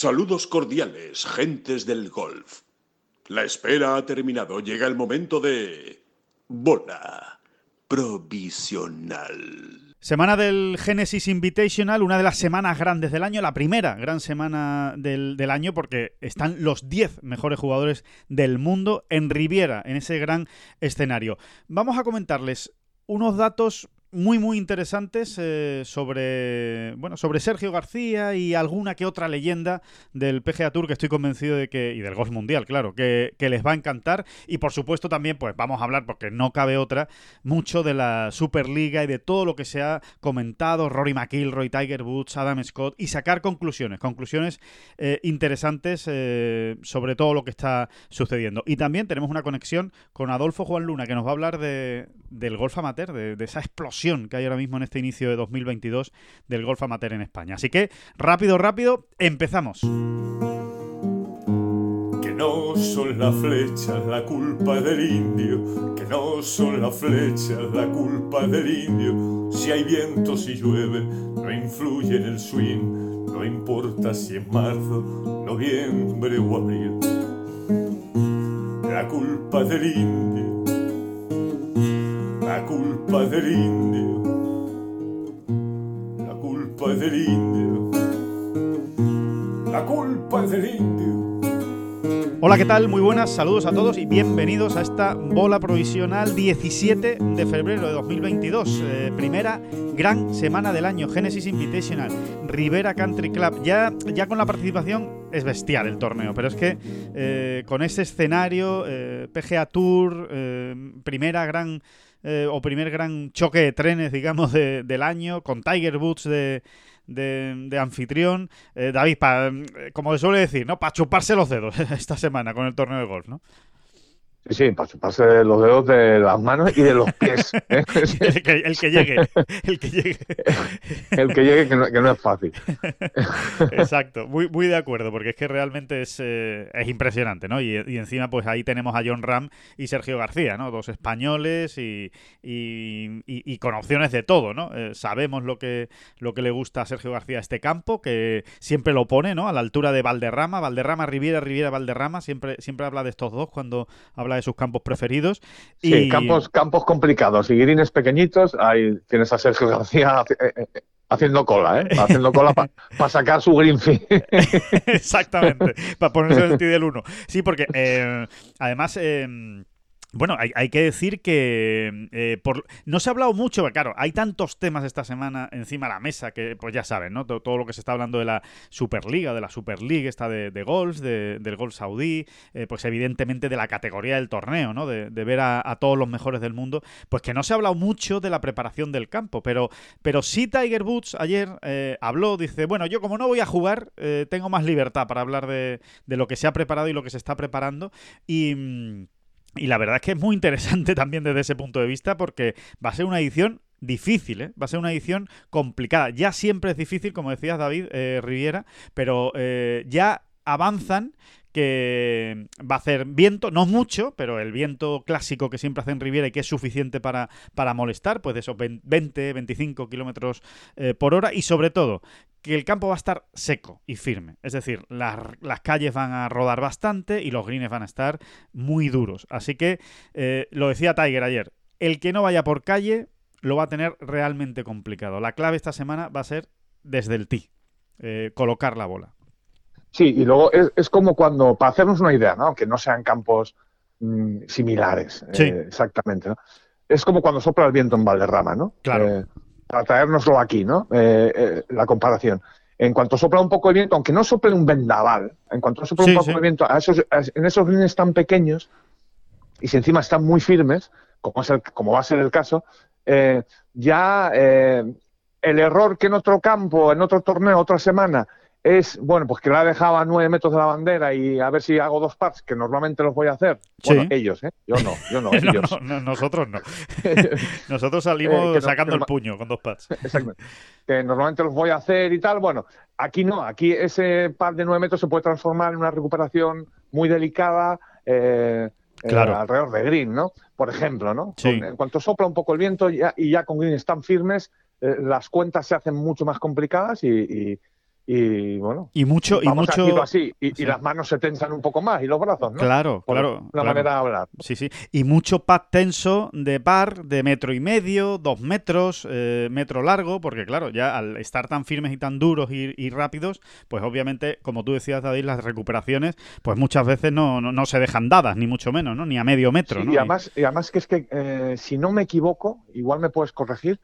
Saludos cordiales, gentes del golf. La espera ha terminado. Llega el momento de... Bola provisional. Semana del Genesis Invitational, una de las semanas grandes del año, la primera gran semana del, del año, porque están los 10 mejores jugadores del mundo en Riviera, en ese gran escenario. Vamos a comentarles unos datos muy muy interesantes eh, sobre bueno sobre Sergio García y alguna que otra leyenda del PGA Tour que estoy convencido de que y del golf mundial claro que, que, les va a encantar. Y por supuesto también pues vamos a hablar porque no cabe otra mucho de la Superliga y de todo lo que se ha comentado Rory McIlroy Tiger Woods Adam Scott y sacar conclusiones conclusiones eh, interesantes eh, sobre todo lo que está sucediendo. Y también tenemos una conexión con Adolfo Juan Luna que nos va a hablar de, del golf amateur de, de esa explosión que hay ahora mismo en este inicio de 2022 del golf amateur en España. Así que, rápido, rápido, empezamos. Que no son las flechas la culpa del indio, que no son las flechas la culpa del indio. Si hay viento, si llueve, no influye en el swing, no importa si es marzo, noviembre o abril. La culpa del indio la culpa es del indio. La culpa es del indio. La culpa es del indio. Hola, ¿qué tal? Muy buenas, saludos a todos y bienvenidos a esta bola provisional 17 de febrero de 2022. Eh, primera gran semana del año, Genesis Invitational, Rivera Country Club. Ya, ya con la participación es bestial el torneo, pero es que eh, con ese escenario, eh, PGA Tour, primera gran eh, o primer gran choque de trenes, digamos, de, del año, con Tiger Woods de, de, de anfitrión. Eh, David, pa, eh, como se suele decir, ¿no? Para chuparse los dedos esta semana con el torneo de golf, ¿no? Sí, para chuparse los dedos de las manos y de los pies. ¿eh? el, que, el, que, llegue, el que llegue. el que llegue, que no, que no es fácil. Exacto, muy, muy de acuerdo, porque es que realmente es, eh, es impresionante, ¿no? Y, y, encima, pues ahí tenemos a John Ram y Sergio García, ¿no? Dos españoles y, y, y con opciones de todo, ¿no? Eh, sabemos lo que, lo que le gusta a Sergio García a este campo, que siempre lo pone, ¿no? A la altura de Valderrama, Valderrama, Riviera, Riviera, Valderrama, siempre, siempre habla de estos dos cuando habla de sus campos preferidos. Sí, y... campos, campos complicados y grines pequeñitos. Ahí tienes a Sergio García haciendo cola, ¿eh? Haciendo cola para pa sacar su green fee. Exactamente, para ponerse el del 1. Sí, porque eh, además... Eh, bueno, hay, que decir que eh, por, no se ha hablado mucho, claro, hay tantos temas esta semana encima de la mesa que, pues ya saben, ¿no? Todo, lo que se está hablando de la Superliga, de la Superliga, esta de, de golf, de, del golf saudí, eh, pues evidentemente de la categoría del torneo, ¿no? De, ver a, todos los mejores del mundo, pues que no se ha hablado mucho de la preparación del campo, pero, pero sí Tiger Woods ayer eh, habló, dice, bueno, yo como no voy a jugar, tengo más libertad para hablar de, de lo que se ha preparado y lo que se está preparando y... Y la verdad es que es muy interesante también desde ese punto de vista porque va a ser una edición difícil, ¿eh? va a ser una edición complicada. Ya siempre es difícil, como decías David eh, Riviera, pero eh, ya avanzan que va a hacer viento, no mucho, pero el viento clásico que siempre hace en Riviera y que es suficiente para, para molestar, pues de esos 20, 25 kilómetros eh, por hora y sobre todo que el campo va a estar seco y firme. Es decir, las, las, calles van a rodar bastante y los greens van a estar muy duros. Así que, eh, lo decía Tiger ayer, el que no vaya por calle lo va a tener realmente complicado. La clave esta semana va a ser desde el tee, eh, colocar la bola. Sí, y luego es, es, como cuando, para hacernos una idea, ¿no? aunque no sean campos mmm, similares, sí. eh, exactamente, ¿no? es como cuando sopla el viento en Valderrama, ¿no? Claro. Para traérnoslo aquí, ¿no? Eh, eh, la comparación. En cuanto sopla un poco el viento, aunque no sople un vendaval, en cuanto sopla sí, un poco sí. el viento, a esos, a, en esos greens tan pequeños, y si encima están muy firmes, como, es el, como va a ser el caso, eh, ya el error que en otro campo, en otro torneo, otra semana, es, bueno, pues que la dejaba a nueve metros de la bandera y a ver si hago dos pats, que normalmente los voy a hacer. Sí. Bueno, ellos, ¿eh? Yo no, yo no, ellos. no, no nosotros no. nosotros salimos eh, sacando no, el puño con dos pads. Exacto. Que normalmente los voy a hacer y tal. Bueno, aquí no, aquí ese pad de nueve metros se puede transformar en una recuperación muy delicada. Eh, claro. eh, alrededor de green, ¿no? Por ejemplo, ¿no? Sí. En cuanto sopla un poco el viento ya, y ya con green están firmes, las cuentas se hacen mucho más complicadas y, y y bueno. Y mucho, y mucho. así, y, las manos se tensan un poco más y los brazos, ¿no? Claro, claro. La manera de hablar. Sí, sí. Y mucho pad tenso de par de metro y medio, dos metros, eh, metro largo, porque claro, ya al estar tan firmes y tan duros y, rápidos, pues obviamente, como tú decías, David, las recuperaciones, pues muchas veces no, no, se dejan dadas, ni mucho menos, ¿no? Ni a medio metro, ¿no? Y además, y además que es que, eh, si no me equivoco, igual me puedes corregir,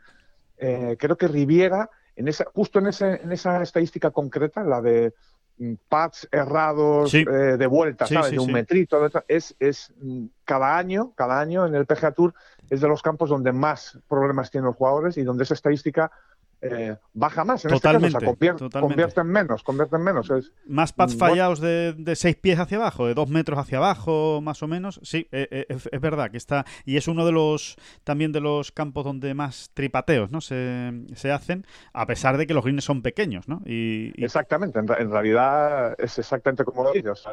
eh, creo que Riviera en esa, justo en, ese, en esa estadística concreta, la de mm, pads errados eh, de vuelta, ¿sabes? de un metrito, es, es mm, cada año, cada año en el PGA Tour es de los campos donde más problemas tienen los jugadores y donde esa estadística eh, baja más. En totalmente, este caso, convierte, en menos, convierte en menos. Es, más pads fallados de, de, seis pies hacia abajo, de dos metros hacia abajo, más o menos. Sí, eh, eh, es, verdad que está. Y es uno de los también de los campos donde más tripateos ¿no? se, se hacen, a pesar de que los greens son pequeños. ¿no? Y, Exactamente, en, realidad es exactamente como lo dices.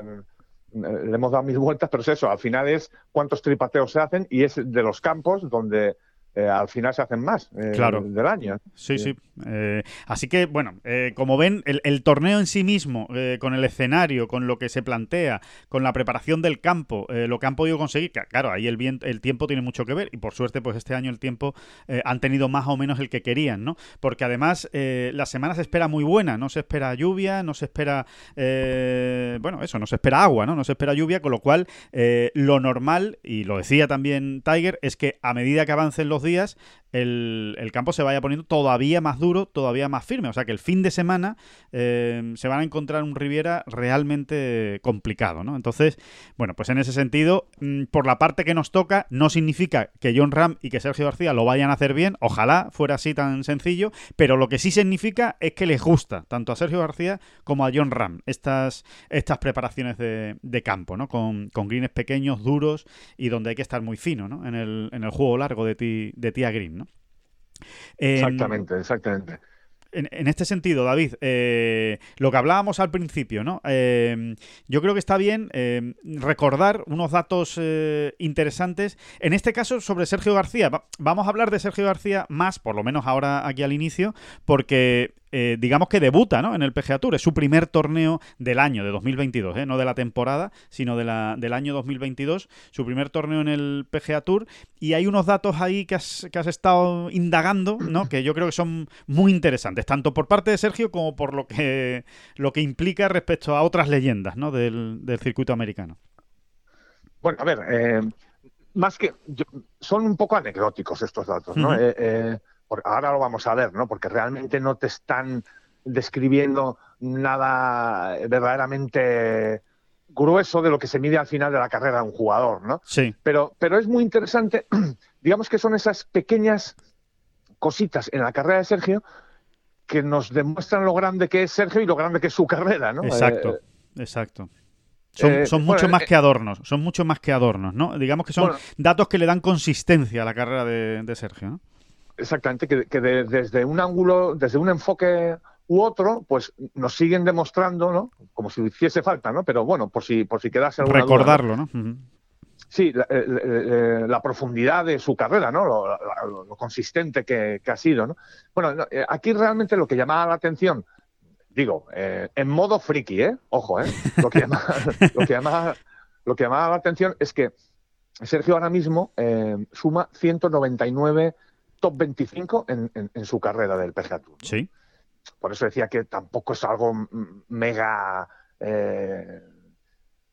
le hemos dado mil vueltas, pero es eso, al final es cuántos tripateos se hacen y es de los campos donde eh, al final se hacen más eh, del año. Sí, sí. Eh, así que, bueno, como ven, el, torneo en sí mismo, con el escenario, con lo que se plantea, con la preparación del campo, lo que han podido conseguir, claro, ahí el, el tiempo tiene mucho que ver y por suerte, pues este año el tiempo han tenido más o menos el que querían, ¿no? Porque además la semana se espera muy buena, no se espera lluvia, no se espera, bueno, eso, no se espera agua, ¿no? No se espera lluvia, con lo cual lo normal, y lo decía también Tiger, es que a medida que avancen los días el, campo se vaya poniendo todavía más duro, todavía más firme. O sea que el fin de semana eh, se van a encontrar un Riviera realmente complicado, ¿no? Entonces, bueno, pues en ese sentido, mm, por la parte que nos toca, no significa que John Ram y que Sergio García lo vayan a hacer bien, ojalá fuera así tan sencillo, pero lo que sí significa es que les gusta tanto a Sergio García como a John Ram estas, estas preparaciones de, campo, ¿no? Con, con greens pequeños, duros y donde hay que estar muy fino, ¿no? En el, en el juego largo de, ti, de tía green. Exactamente, exactamente. En, este sentido, David, eh, lo que hablábamos al principio, ¿no? Eh, yo creo que está bien eh, recordar unos datos interesantes. En este caso, sobre Sergio García. vamos a hablar de Sergio García más, por lo menos ahora aquí al inicio, porque eh, digamos que debuta ¿no? en el PGA Tour. Es su primer torneo del año, de 2022, ¿eh? no de la temporada, sino de la, del año 2022. Su primer torneo en el PGA Tour. Y hay unos datos ahí que has, que has estado indagando, ¿no? que yo creo que son muy interesantes, tanto por parte de Sergio como por lo que, lo que implica respecto a otras leyendas ¿no? del, circuito americano. Bueno, a ver, eh, más que. son un poco anecdóticos estos datos, ¿no? Ahora lo vamos a ver, ¿no? Porque realmente no te están describiendo nada verdaderamente grueso de lo que se mide al final de la carrera de un jugador, ¿no? Sí. Pero, pero es muy interesante, digamos que son esas pequeñas cositas en la carrera de Sergio que nos demuestran lo grande que es Sergio y lo grande que es su carrera, ¿no? Exacto, eh, exacto. Son, eh, mucho más eh, que adornos, son mucho más que adornos, ¿no? Digamos que son datos que le dan consistencia a la carrera de, de Sergio, ¿no? Exactamente, que, desde un ángulo, desde un enfoque u otro, pues nos siguen demostrando, ¿no? Como si hiciese falta, ¿no? Pero bueno, por si, por si quedase alguna Recordarlo, ¿no? Sí, la, profundidad de su carrera, ¿no? Lo, consistente que, ha sido, ¿no? Bueno, eh, aquí realmente lo que llamaba la atención, digo, eh, en modo friki, ¿eh? Ojo, ¿eh? Lo que llamaba, lo que llamaba, lo que llamaba la atención es que Sergio ahora mismo eh, suma 199 top 25 en, su carrera del PGA Tour. Sí. Por eso decía que tampoco es algo mega eh,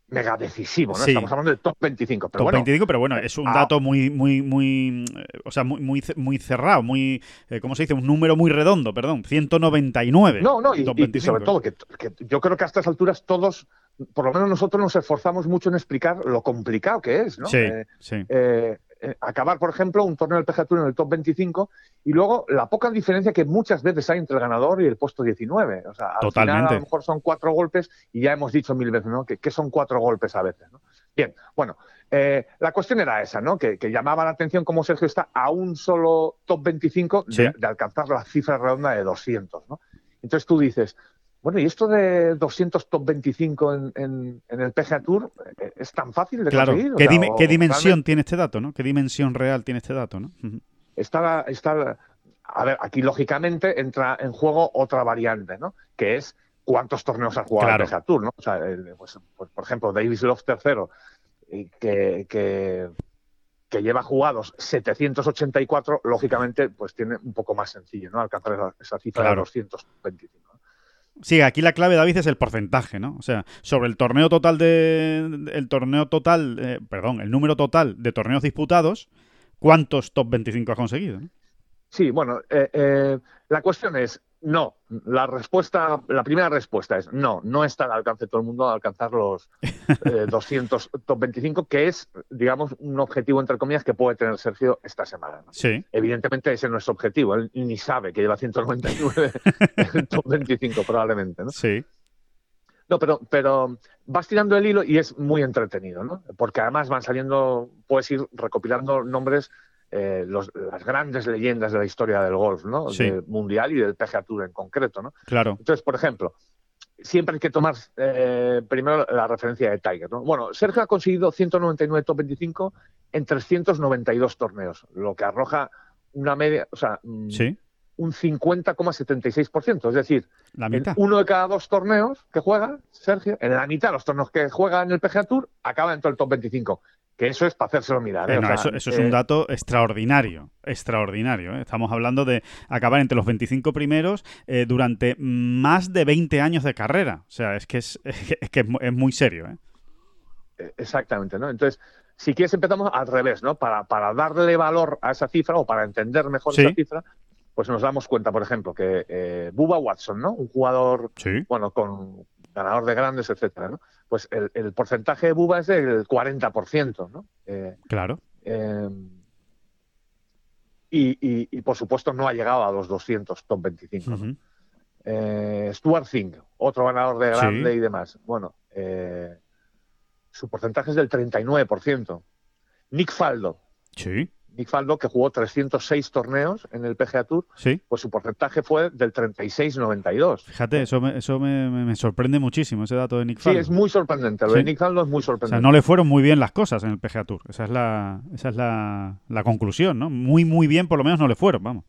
mega decisivo, ¿no? Estamos hablando de top 25. Pero top bueno, 25, pero bueno, es un dato muy, muy, muy, o sea, muy, muy, muy cerrado, muy, eh, ¿cómo se dice? Un número muy redondo, perdón, 199. No, no, y, sobre todo que, yo creo que a estas alturas todos, por lo menos nosotros nos esforzamos mucho en explicar lo complicado que es, ¿no? Sí, eh, sí. Eh, acabar, por ejemplo, un torneo del PGA Tour en el top 25 y luego la poca diferencia que muchas veces hay entre el ganador y el puesto 19. O sea, al final a lo mejor son cuatro golpes y ya hemos dicho mil veces, ¿no? Que, son cuatro golpes a veces, ¿no? Bien, bueno, eh, la cuestión era esa, ¿no? Que, llamaba la atención cómo Sergio está a un solo top 25 de, de alcanzar la cifra redonda de 200, ¿no? Entonces tú dices, bueno, y esto de 200 top 25 en, en, el PGA Tour eh, es tan fácil de claro. conseguir. ¿Qué, ¿qué dimensión tiene este dato, no? ¿Qué dimensión real tiene este dato, no? está, está, a ver, aquí lógicamente entra en juego otra variante, ¿no? Que es cuántos torneos ha jugado Claro. el PGA Tour, ¿no? O sea, pues, pues, por ejemplo, Davis Love tercero, y que, que, que lleva jugados 784, lógicamente, pues tiene un poco más sencillo, ¿no? Alcanzar esa, esa cifra Claro. de 225. Sí, aquí la clave, David, es el porcentaje, ¿no? O sea, sobre el torneo total de. El torneo total. eh, perdón, el número total de torneos disputados, ¿cuántos top 25 has conseguido? Sí, bueno, eh, eh, la cuestión es no. La respuesta, la primera respuesta es no, no está al alcance de todo el mundo alcanzar los eh, 200 top 25, que es, digamos, un objetivo entre comillas que puede tener Sergio esta semana. ¿no? Sí. Evidentemente ese no es su objetivo, él ni sabe que lleva 199 en top 25 probablemente, ¿no? Sí. No, pero, pero vas tirando el hilo y es muy entretenido, ¿no? Porque además van saliendo, puedes ir recopilando nombres, eh, los- las grandes leyendas de la historia del golf, ¿no? Sí. Del mundial y del PGA Tour en concreto, ¿no? Claro. Entonces, por ejemplo, siempre hay que tomar eh, primero la referencia de Tiger, ¿no? Bueno, Sergio ha conseguido 199 top 25 en 392 torneos, lo que arroja una media, o sea, mm, Sí. un 50,76%, es decir, La en mitad. uno de cada dos torneos que juega Sergio, en la mitad de los torneos que juega en el PGA Tour, acaba dentro del top 25. Que eso es para hacérselo mirar. ¿eh? Eh, O no, sea, eso, eso es eh, un dato extraordinario, extraordinario. Estamos hablando de acabar entre los 25 primeros durante más de 20 años de carrera. O sea, es que es, es que es mu- es muy serio. Exactamente, ¿no? Entonces, si quieres empezamos al revés, ¿no? Para, para darle valor a esa cifra o para entender mejor Sí. esa cifra, pues nos damos cuenta, por ejemplo, que Bubba Watson, ¿no? Un jugador, Sí. bueno, con ganador de grandes, etcétera, ¿no? Pues el, el porcentaje de Bubba es del 40%, ¿no? Eh, Claro. Eh, y, y- y, por supuesto no ha llegado a los 200 top 25. ¿no? Ujú. Eh, Stuart Singh, otro ganador de Sí. grande y demás. Bueno, eh, su porcentaje es del 39%. Nick Faldo, Sí. Nick Faldo que jugó 306 torneos en el PGA Tour, Sí. pues su porcentaje fue del 36,92. Fíjate, eso, me, eso me, me- sorprende muchísimo, ese dato de Nick Sí, Faldo. es muy sorprendente. Lo Sí. de Nick Faldo es muy O sea, sorprendente. no le fueron muy bien las cosas en el PGA Tour. Esa es la, esa es la, la conclusión, ¿no? Muy, muy bien, por lo menos no le fueron, vamos.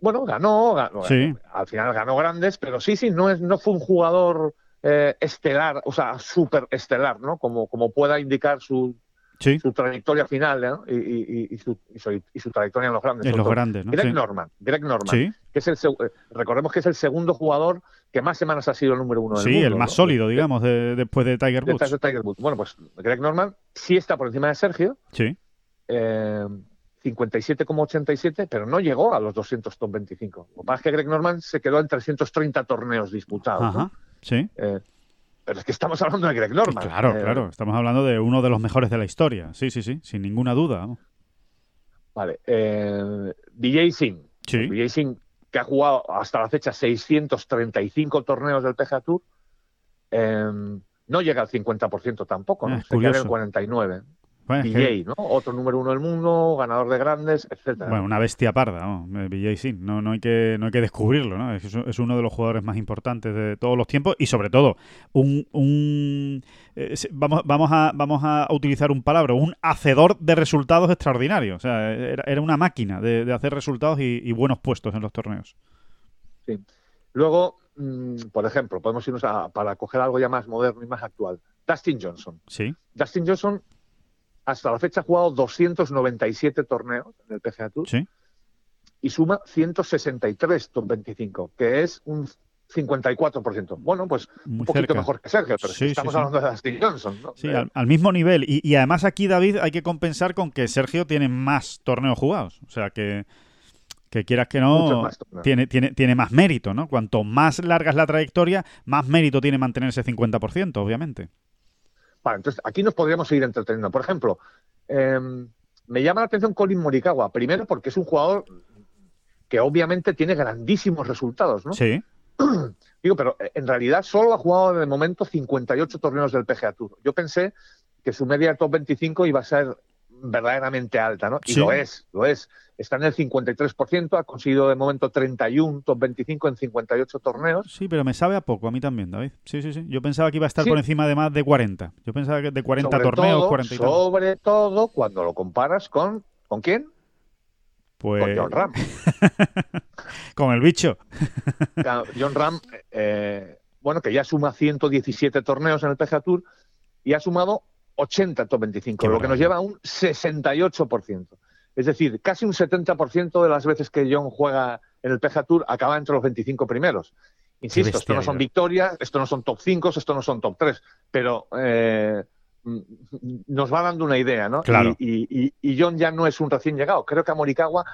Bueno, ganó, ganó, Sí. al final ganó grandes, pero sí, sí, no, es, no fue un jugador eh, estelar, o sea, súper estelar, ¿no? Como, como pueda indicar su, Sí, su trayectoria final ¿no? y, y- y su, y su- y su trayectoria en los grandes. en los grandes, ¿no? Greg Sí. Norman, Greg Norman, Sí, que es el eh, recordemos que es el segundo jugador que más semanas ha sido el número uno del sí, mundo. el más ¿no? sólido, digamos, de- después de Tiger Woods. de Tiger Woods. Bueno, pues Greg Norman sí está por encima de Sergio, Sí, eh, 57,87, pero no llegó a los 200 top 25. Lo que pasa es que Greg Norman se quedó en 330 torneos disputados. ajá, sí. Eh, pero es que estamos hablando de Greg Norman. Claro, Eh, claro. Estamos hablando de uno de los mejores de la historia. Sí, sí, sí, sin ninguna duda. Vale. Eh, DJ Singh. Sí, DJ Singh, que ha jugado hasta la fecha 635 torneos del PGA Tour, eh, no llega al 50% tampoco, ¿no? Ah, Se queda en curioso. el 49. Bueno, DJ, ¿no? Otro número uno del mundo, ganador de grandes, etcétera. bueno, una bestia parda, eh, BJ Singh. No, no, hay que, no hay que descubrirlo, ¿no? Es, es uno de los jugadores más importantes de todos los tiempos y sobre todo un... un eh, vamos, vamos, a, vamos a utilizar un palabra, un hacedor de resultados extraordinarios. O sea, era, era una máquina de, de hacer resultados y, y buenos puestos en los torneos. Sí. Luego, mm, por ejemplo, podemos irnos a, para coger algo ya más moderno y más actual. Dustin Johnson. Sí, Dustin Johnson hasta la fecha ha jugado 297 torneos en el PGA Tour sí. y suma 163 top 25, que es un 54%. Bueno, pues Muy un poquito cerca. mejor que Sergio, pero Sí, estamos sí. hablando de Dustin Johnson. ¿no? Sí, Eh, al, al mismo nivel. Y, y además aquí, David, hay que compensar con que Sergio tiene más torneos jugados. O sea, que, que quieras que no, más tiene, tiene, tiene más mérito, ¿no? Cuanto más larga es la trayectoria, más mérito tiene mantener ese 50%, obviamente. Vale, entonces aquí nos podríamos seguir entreteniendo. Por ejemplo, eh, me llama la atención Colin Morikawa, primero porque es un jugador que obviamente tiene grandísimos resultados, ¿no? Sí, Digo, pero eh, en realidad solo ha jugado de momento 58 torneos del PGA Tour. Yo pensé que su media de top 25 iba a ser verdaderamente alta, ¿no? Y Sí. lo es, lo es. Está en el 53%, ha conseguido de momento 31 top 25 en 58 torneos. sí, pero me sabe a poco, a mí también, David. Sí, sí, sí. Yo pensaba que iba a estar Sí. por encima de más de 40. Yo pensaba que de 40 sobre torneos, todo, 40 y. Sobre todo cuando lo comparas con... ¿Con quién? Pues... Con John Ram. con el bicho. John Ram, eh, bueno, que ya suma 117 torneos en el PGA Tour y ha sumado 80 top 25, lo que nos lleva a un 68%. Es decir, casi un 70% de las veces que John juega en el PGA Tour acaba entre los 25 primeros. Insisto, esto no son victorias, esto no son top 5, esto no son top 3, pero eh, nos va dando una idea, ¿no? Claro. Y, John ya no es un recién llegado. Creo que a Morikawa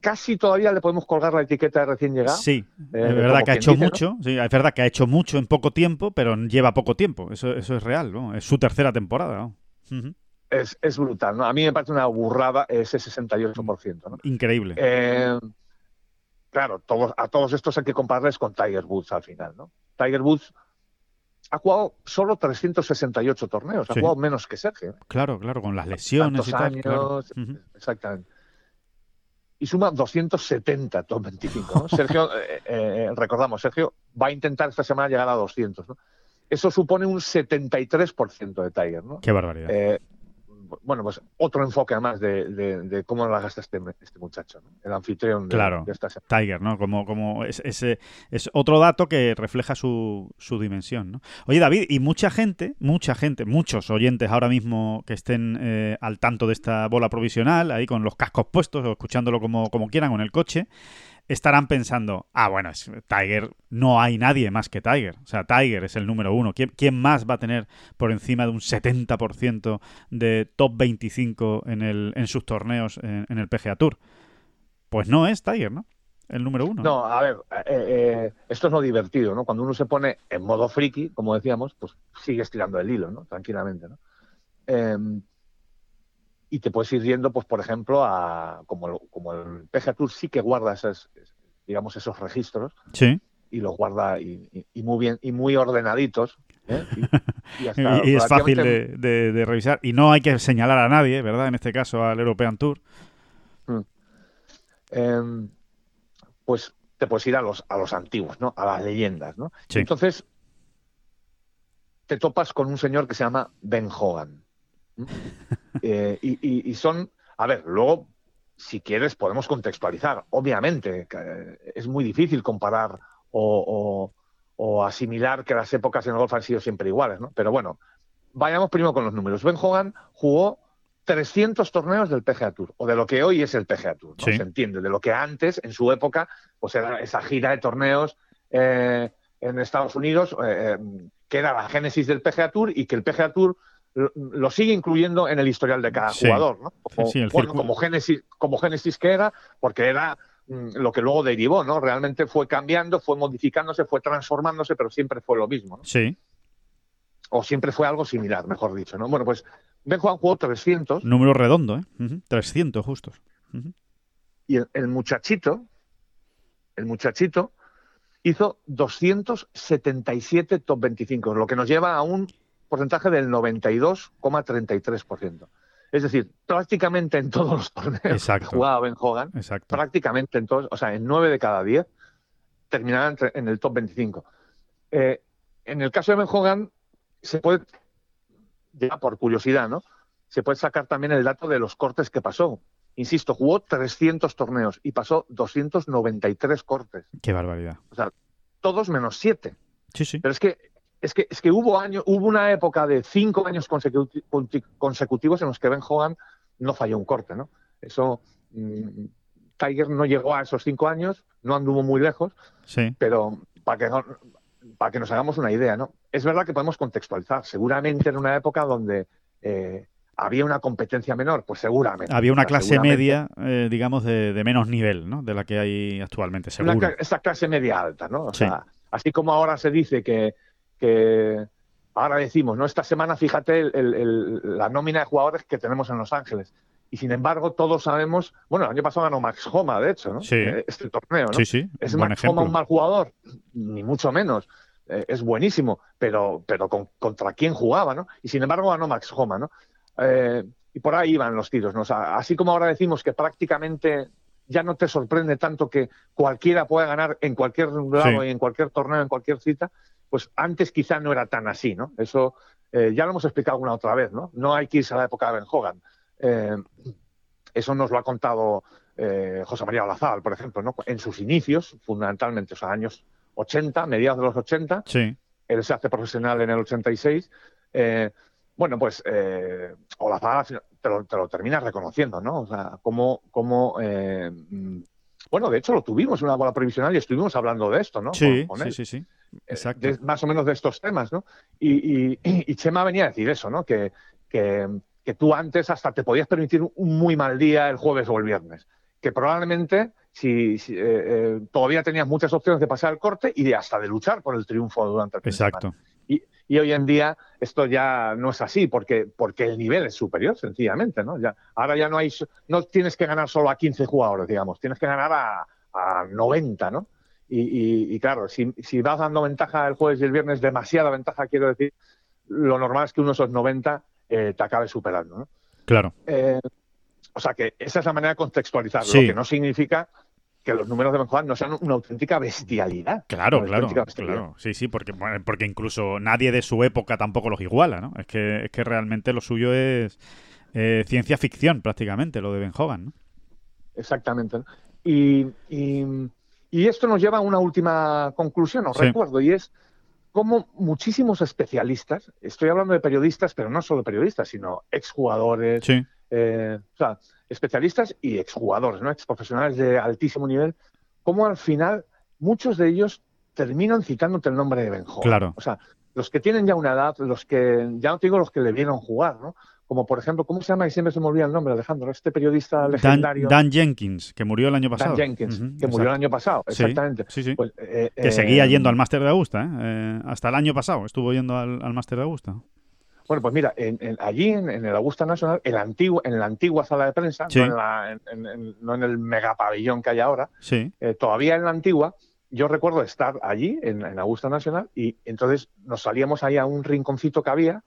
casi todavía le podemos colgar la etiqueta de recién llegado. Sí, eh, es verdad que ha hecho mucho, sí, es verdad que ha hecho mucho en poco tiempo, pero lleva poco tiempo, eso, eso es real, ¿no? Es su tercera temporada, es, es, brutal, ¿no? A mí me parece una burrada ese 68%, ¿no? Increíble. Eh, claro, todos, a todos estos hay que compararles con Tiger Woods al final, ¿no? Tiger Woods ha jugado solo 368 torneos, ha jugado menos que Sergio. ¿eh? Claro, claro, con las lesiones y tal. Exactamente. Y suma 270 top 25. Sergio, eh, eh, recordamos, Sergio va a intentar esta semana llegar a 200. ¿no? Eso supone un 73% de Tiger. ¿no? Qué barbaridad bueno, pues otro enfoque además de, de, cómo la gasta este, este muchacho, el anfitrión de, claro, esta Tiger, ¿no? Como, como es, es, otro dato que refleja su, su dimensión, ¿no? Oye, David, y mucha gente, mucha gente, muchos oyentes ahora mismo que estén eh, al tanto de esta bola provisional, ahí con los cascos puestos o escuchándolo como, como quieran o en el coche, estarán pensando, ah, bueno, Tiger, no hay nadie más que Tiger. O sea, Tiger es el número uno. ¿Quién, más va a tener por encima de un 70% de top 25 en, el, en sus torneos en, el PGA Tour? Pues no es Tiger, ¿no? El número uno. No, a ver, eh, eh, esto es lo divertido, ¿no? Cuando uno se pone en modo friki, como decíamos, pues sigue estirando el hilo, ¿no? Tranquilamente, ¿no? Em, y te puedes ir yendo, pues, por ejemplo, a como, como el PGA Tour sí que guarda esos, digamos, esos registros. Sí. Y los guarda y, muy bien, y muy ordenaditos. ¿eh? Y, es fácil de, revisar. Y no hay que señalar a nadie, ¿verdad? En este caso al European Tour. Mm. Em, pues te puedes ir a los, a los antiguos, ¿no? A las leyendas, ¿no? Entonces, te topas con un señor que se llama Ben Hogan. Eh, y, son, a ver, luego, si quieres, podemos contextualizar. Obviamente, eh, es muy difícil comparar o, asimilar que las épocas en el golf han sido siempre iguales, ¿no? Pero bueno, vayamos primero con los números. Ben Hogan jugó 300 torneos del PGA Tour, o de lo que hoy es el PGA Tour, ¿no? Se entiende, de lo que antes, en su época, pues era esa gira de torneos eh, en Estados Unidos, que era la génesis del PGA Tour y que el PGA Tour lo sigue incluyendo en el historial de cada jugador, ¿no? Como, como, génesis, como génesis que era, porque era mm, lo que luego derivó, ¿no? Realmente fue cambiando, fue modificándose, fue transformándose, pero siempre fue lo mismo, ¿no? Sí. O siempre fue algo similar, mejor dicho, ¿no? Bueno, pues Ben Juan jugó 300. Número redondo, ¿eh? 300 justos. Y el, muchachito, el muchachito hizo 277 top 25, lo que nos lleva a un porcentaje del 92,33%. Es decir, prácticamente en todos los torneos que jugaba Ben Hogan, prácticamente en todos, o sea, en 9 de cada 10 terminaban en el top 25. Eh, en el caso de Ben Hogan, se puede, ya por curiosidad, ¿no? Se puede sacar también el dato de los cortes que pasó. Insisto, jugó 300 torneos y pasó 293 cortes. Qué barbaridad. O sea, todos menos 7. Sí, sí. Pero es que es que, es que hubo, año, hubo una época de cinco años consecutivos en los que Ben Hogan no falló un corte, ¿no? Eso, mm, Tiger no llegó a esos cinco años, no anduvo muy lejos, sí. pero para que, para que nos hagamos una idea, ¿no? Es verdad que podemos contextualizar, seguramente en una época donde eh, había una competencia menor, pues seguramente. Había una clase media, eh, digamos, de, menos nivel, ¿no? De la que hay actualmente, seguro. esa clase media alta, ¿no? O sea, así como ahora se dice que que ahora decimos, ¿no? Esta semana, fíjate la nómina de jugadores que tenemos en Los Ángeles. Y sin embargo, todos sabemos, bueno, el año pasado ganó Max Homa, de hecho, ¿no? Sí. Eh, este torneo, ¿no? Sí, sí. ¿Es Max Homa un mal jugador? Ni mucho menos. Eh, es buenísimo, pero, pero contra quién jugaba, ¿no? Y sin embargo ganó Max Homa, ¿no? Eh, y por ahí iban los tiros, ¿no? así como ahora decimos que prácticamente ya no te sorprende tanto que cualquiera pueda ganar en cualquier lado y en cualquier torneo, en cualquier cita, pues antes quizá no era tan así, ¿no? Eso eh, ya lo hemos explicado una otra vez, ¿no? No hay que irse a la época de Ben Hogan. Eh, eso nos lo ha contado eh, José María Olazábal, por ejemplo, ¿no? en sus inicios, fundamentalmente, o sea, años 80, mediados de los 80, sí. él se hace profesional en el 86. Eh, bueno, pues Olazábal te lo, te lo terminas reconociendo, ¿no? O sea, eh, mm, bueno, de hecho lo tuvimos en una bola provisional y estuvimos hablando de esto, ¿no? Sí, Con- con sí, sí, sí. Eh, Exacto. de- más o menos de estos temas, ¿no? Y, y, y Chema venía a decir eso, ¿no? Que, que, que tú antes hasta te podías permitir un muy mal día el jueves o el viernes. Que probablemente si, si, eh, eh, todavía tenías muchas opciones de pasar el corte y de hasta de luchar por el triunfo durante el semana. Exacto. Y hoy en día esto ya no es así porque, porque el nivel es superior, sencillamente, ¿no? Ya, ahora ya no hay, no tienes que ganar solo a 15 jugadores, digamos, tienes que ganar a, a 90, ¿no? Y, y- y claro, si, si vas dando ventaja el jueves y el viernes, demasiada ventaja, quiero decir, lo normal es que uno de esos 90 eh, te acabe superando, ¿no? Claro. Eh, o sea que esa es la manera de contextualizarlo, Sí. lo que no significa que los números de Ben Juan no sean una auténtica bestialidad. Claro, claro, auténtica bestialidad. claro. Sí, sí, porque, porque incluso nadie de su época tampoco los iguala, ¿no? Es que, es que realmente lo suyo es eh, ciencia ficción, prácticamente, lo de Ben Hogan, ¿no? Exactamente. ¿no? Y, y- y esto nos lleva a una última conclusión, os Sí. recuerdo, y es cómo muchísimos especialistas, estoy hablando de periodistas, pero no solo periodistas, sino exjugadores, Sí, eh, o sea, especialistas y exjugadores, ¿no? exprofesionales de altísimo nivel, cómo al final muchos de ellos terminan citándote el nombre de Ben Hogan. Claro. O sea, los que tienen ya una edad, los que, ya no te digo los que le vieron jugar, ¿no? Como por ejemplo, ¿cómo se llama? Y siempre se me olvida el nombre, Alejandro, este periodista legendario. Dan Jenkins, que murió el año pasado. Dan Jenkins, que murió el año pasado, exactamente. Sí, sí. Pues, eh, que eh, seguía yendo al máster de Augusta, ¿eh? Eh, Hasta el año pasado estuvo yendo al, al máster de Augusta. Bueno, pues mira, en- en- allí en, en el Augusta Nacional, en la, antigua, en la antigua sala de prensa, Sí. no, en la- no el megapabellón que hay ahora, Sí, eh, todavía en la antigua, yo recuerdo estar allí, en, Augusta Nacional, y entonces nos salíamos ahí a un rinconcito que había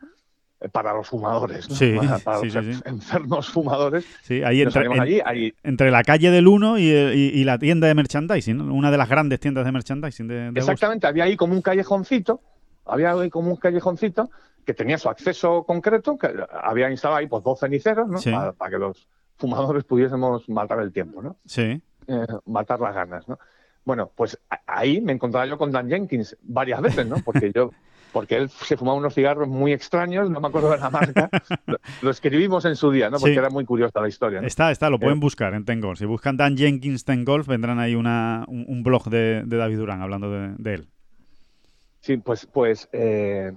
eh, para los fumadores, ¿no? Sí, para, los enfermos fumadores. sí. Ahí entre, allí, la calle del 1 y, el- y- y la tienda de merchandising, ¿no? una de las grandes tiendas de merchandising de, de Augusta. Exactamente, había ahí como un callejoncito, había ahí como un callejoncito que tenía su acceso concreto, que había instalado ahí pues dos ceniceros, ¿no? Sí. Para, para que los fumadores pudiésemos matar el tiempo, ¿no? Sí, Eh, matar las ganas, ¿no? Bueno, pues ahí me encontraba yo con Dan Jenkins varias veces, ¿no? Porque yo, porque él se fumaba unos cigarros muy extraños, no me acuerdo de la marca, lo, lo escribimos en su día, ¿no? Porque Sí. era muy curiosa la historia, ¿no? está, está, lo pueden Eh, buscar en Ten Golf. Si buscan Dan Jenkins Ten Golf, vendrán ahí una, un, un blog de, de David Durán hablando de, de él. Sí, pues, pues eh,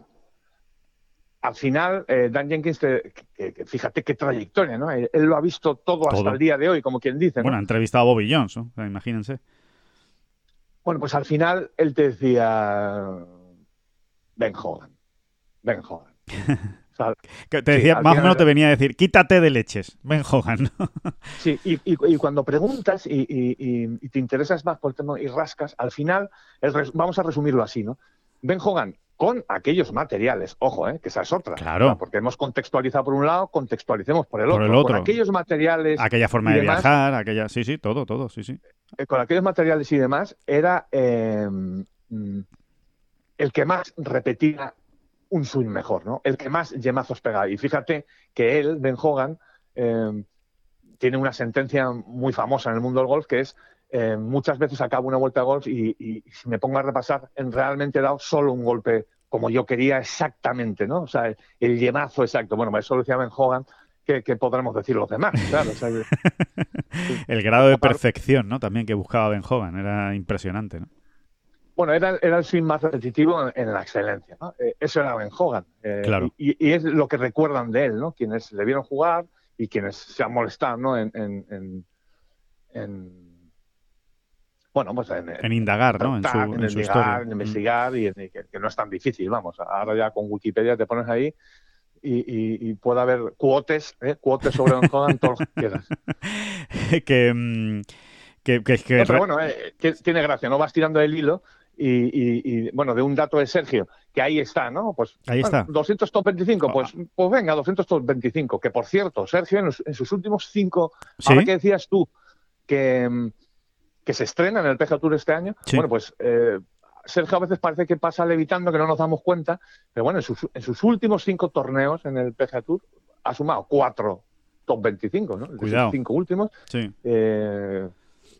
al final, eh, Dan Jenkins, te- que- que fíjate qué trayectoria, ¿no? Él, él lo ha visto todo, hasta el día de hoy, como quien dice, ¿no? Bueno, ha entrevistado a Bobby Jones, ¿no? Imagínense. Bueno, pues al final él te decía Ben Hogan, Ben Hogan. O sea, te decía, más o menos te venía a decir, quítate de leches, Ben Hogan. ¿no? sí, y, y- y cuando preguntas y, y- y- y te interesas más por el tema y rascas, al final, el res- vamos a resumirlo así, ¿no? Ben Hogan con aquellos materiales, ojo, ¿eh? que esa es otra. Claro. O sea, Porque hemos contextualizado por un lado, contextualicemos por el Por otro. el otro. Con aquellos materiales Aquella forma de demás, viajar, aquella... Sí, sí, todo, todo, sí, sí. eh, con aquellos materiales y demás, era eh, mm, el que más repetía un swing mejor, ¿no? El que más yemazos pegaba. Y fíjate que él, Ben Hogan, eh, tiene una sentencia muy famosa en el mundo del golf que es eh, muchas veces acabo una vuelta de golf y, y si me pongo a repasar, en realmente he dado solo un golpe como yo quería exactamente, ¿no? O sea, el, el yemazo exacto. Bueno, eso lo decía Ben Hogan, que, que podremos decir los demás, claro. o sea, que- El grado de perfección, ¿no? También que buscaba Ben Hogan, era impresionante, ¿no? Bueno, era, era el swing más repetitivo en, en la excelencia. ¿no? Eh, eso era Ben Hogan. eh, Claro. y, y es lo que recuerdan de él, ¿no? Quienes le vieron jugar y quienes se han molestado, ¿no? En, en, en- en- bueno, pues en, En indagar, ¿no? En su, en en su historia. en Mm. investigar y, en- y que, que no es tan difícil, vamos. Ahora ya con Wikipedia te pones ahí y, y- y puede haber cuotes, ¿eh? cuotes sobre Hogan, todo lo que quieras. que, mm, que, que- No, pero bueno, eh, tiene gracia, ¿no? Vas tirando el hilo y, y- y, bueno, de un dato de Sergio, que ahí está, ¿no? Pues Ahí bueno, está. 200 top 25, pues, Ah. pues venga, 200 top 25. Que por cierto, Sergio, en, los- en sus últimos cinco, ¿Sí? ahora que decías tú que, mm, que se estrena en el PGA Tour este año, Sí. bueno, pues eh, Sergio a veces parece que pasa levitando, que no nos damos cuenta, pero bueno, en sus, en sus últimos cinco torneos en el PGA Tour ha sumado cuatro top 25, ¿no? Cuidado. cinco últimos. Sí. Eh,